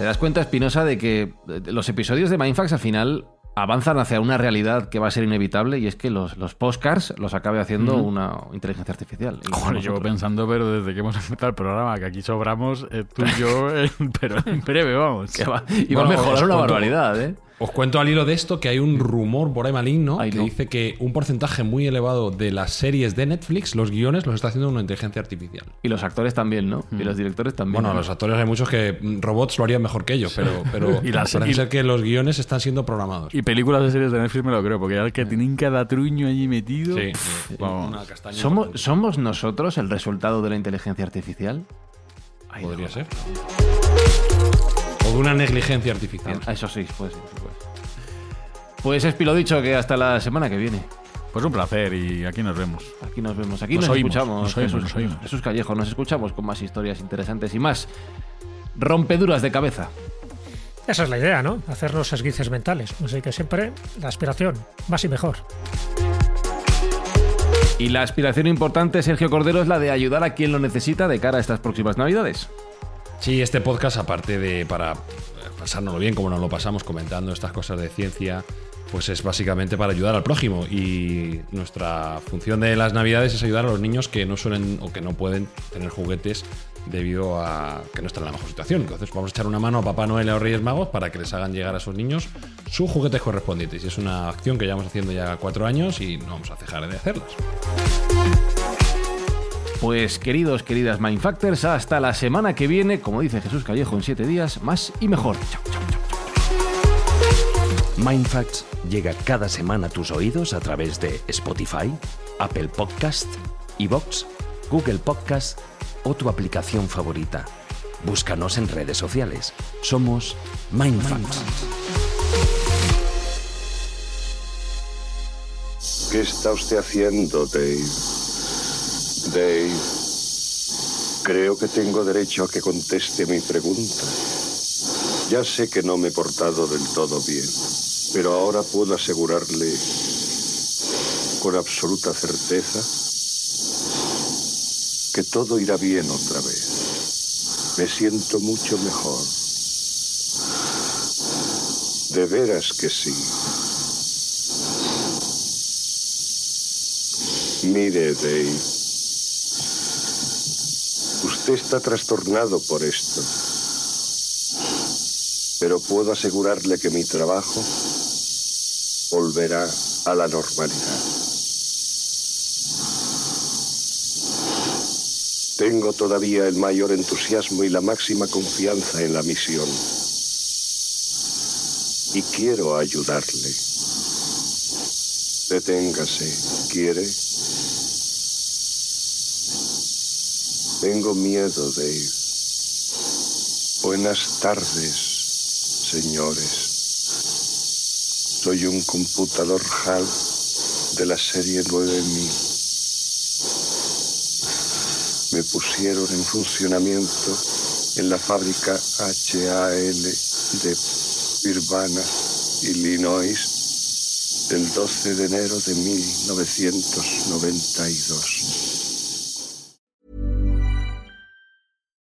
¿Te das cuenta, Espinosa, de que eh, los episodios de Mindfax al final avanzan hacia una realidad que va a ser inevitable y es que los, los postcards los acabe haciendo una inteligencia artificial? Joder, llevo pensando, pero desde que hemos empezado el programa, que aquí sobramos eh, tú y yo, eh, pero en breve, vamos. Que va, y va a mejorar una barbaridad, ¿eh? Os cuento al hilo de esto que hay un rumor por ahí maligno Ay, que no. dice que un porcentaje muy elevado de las series de Netflix, los guiones, los está haciendo una inteligencia artificial. Y los actores también, ¿no? Y los directores también. Bueno, ¿no? los actores hay muchos que mm, robots lo harían mejor que ellos, pero, pero Y las- parece y- ser que los guiones están siendo programados. Y películas de series de Netflix me lo creo, porque ya que tienen cada truño allí metido. Sí, pff, sí, una castaña ¿Somos, importante. ¿Somos nosotros el resultado de la inteligencia artificial? Ay, Podría no. ser. O de una negligencia artificial. Ah, Eso sí, pues sí. Pues, pues es lo dicho, que hasta la semana que viene. Pues un placer y aquí nos vemos. Aquí nos vemos, aquí Nos nos, oímos, escuchamos. nos oímos, Jesús, nos oímos. Jesús Callejo, nos escuchamos con más historias interesantes y más rompeduras de cabeza. Esa es la idea, ¿no? Hacernos esguices mentales. Así que siempre la aspiración, más y mejor. Y la aspiración importante, Sergio Cordero, es la de ayudar a quien lo necesita de cara a estas próximas Navidades. Sí, este podcast, aparte de para pasárnoslo bien, como nos lo pasamos comentando estas cosas de ciencia, pues es básicamente para ayudar al prójimo. Y nuestra función de las Navidades es ayudar a los niños que no suelen o que no pueden tener juguetes debido a que no están en la mejor situación. Entonces vamos a echar una mano a Papá Noel y a los Reyes Magos para que les hagan llegar a esos niños sus juguetes correspondientes. Y es una acción que llevamos haciendo ya cuatro años y no vamos a dejar de hacerlas. Pues queridos, queridas Mindfactors, hasta la semana que viene, como dice Jesús Callejo, en siete días, más y mejor. Chao, chao, chao. Mindfacts llega cada semana a tus oídos a través de Spotify, Apple Podcast, Evox, Google Podcast o tu aplicación favorita. Búscanos en redes sociales. Somos Mindfacts. ¿Qué está usted haciendo, Dave? Dave, creo que tengo derecho a que conteste mi pregunta. Ya sé que no me he portado del todo bien, pero ahora puedo asegurarle con absoluta certeza que todo irá bien otra vez. Me siento mucho mejor. De veras que sí. Mire, Dave. Usted está trastornado por esto. Pero puedo asegurarle que mi trabajo volverá a la normalidad. Tengo todavía el mayor entusiasmo y la máxima confianza en la misión. Y quiero ayudarle. Deténgase, ¿quiere? Tengo miedo, Dave. Buenas tardes, señores. Soy un computador HAL de la serie 9000. Me pusieron en funcionamiento en la fábrica HAL de Urbana, Illinois, el 12 de enero de 1992.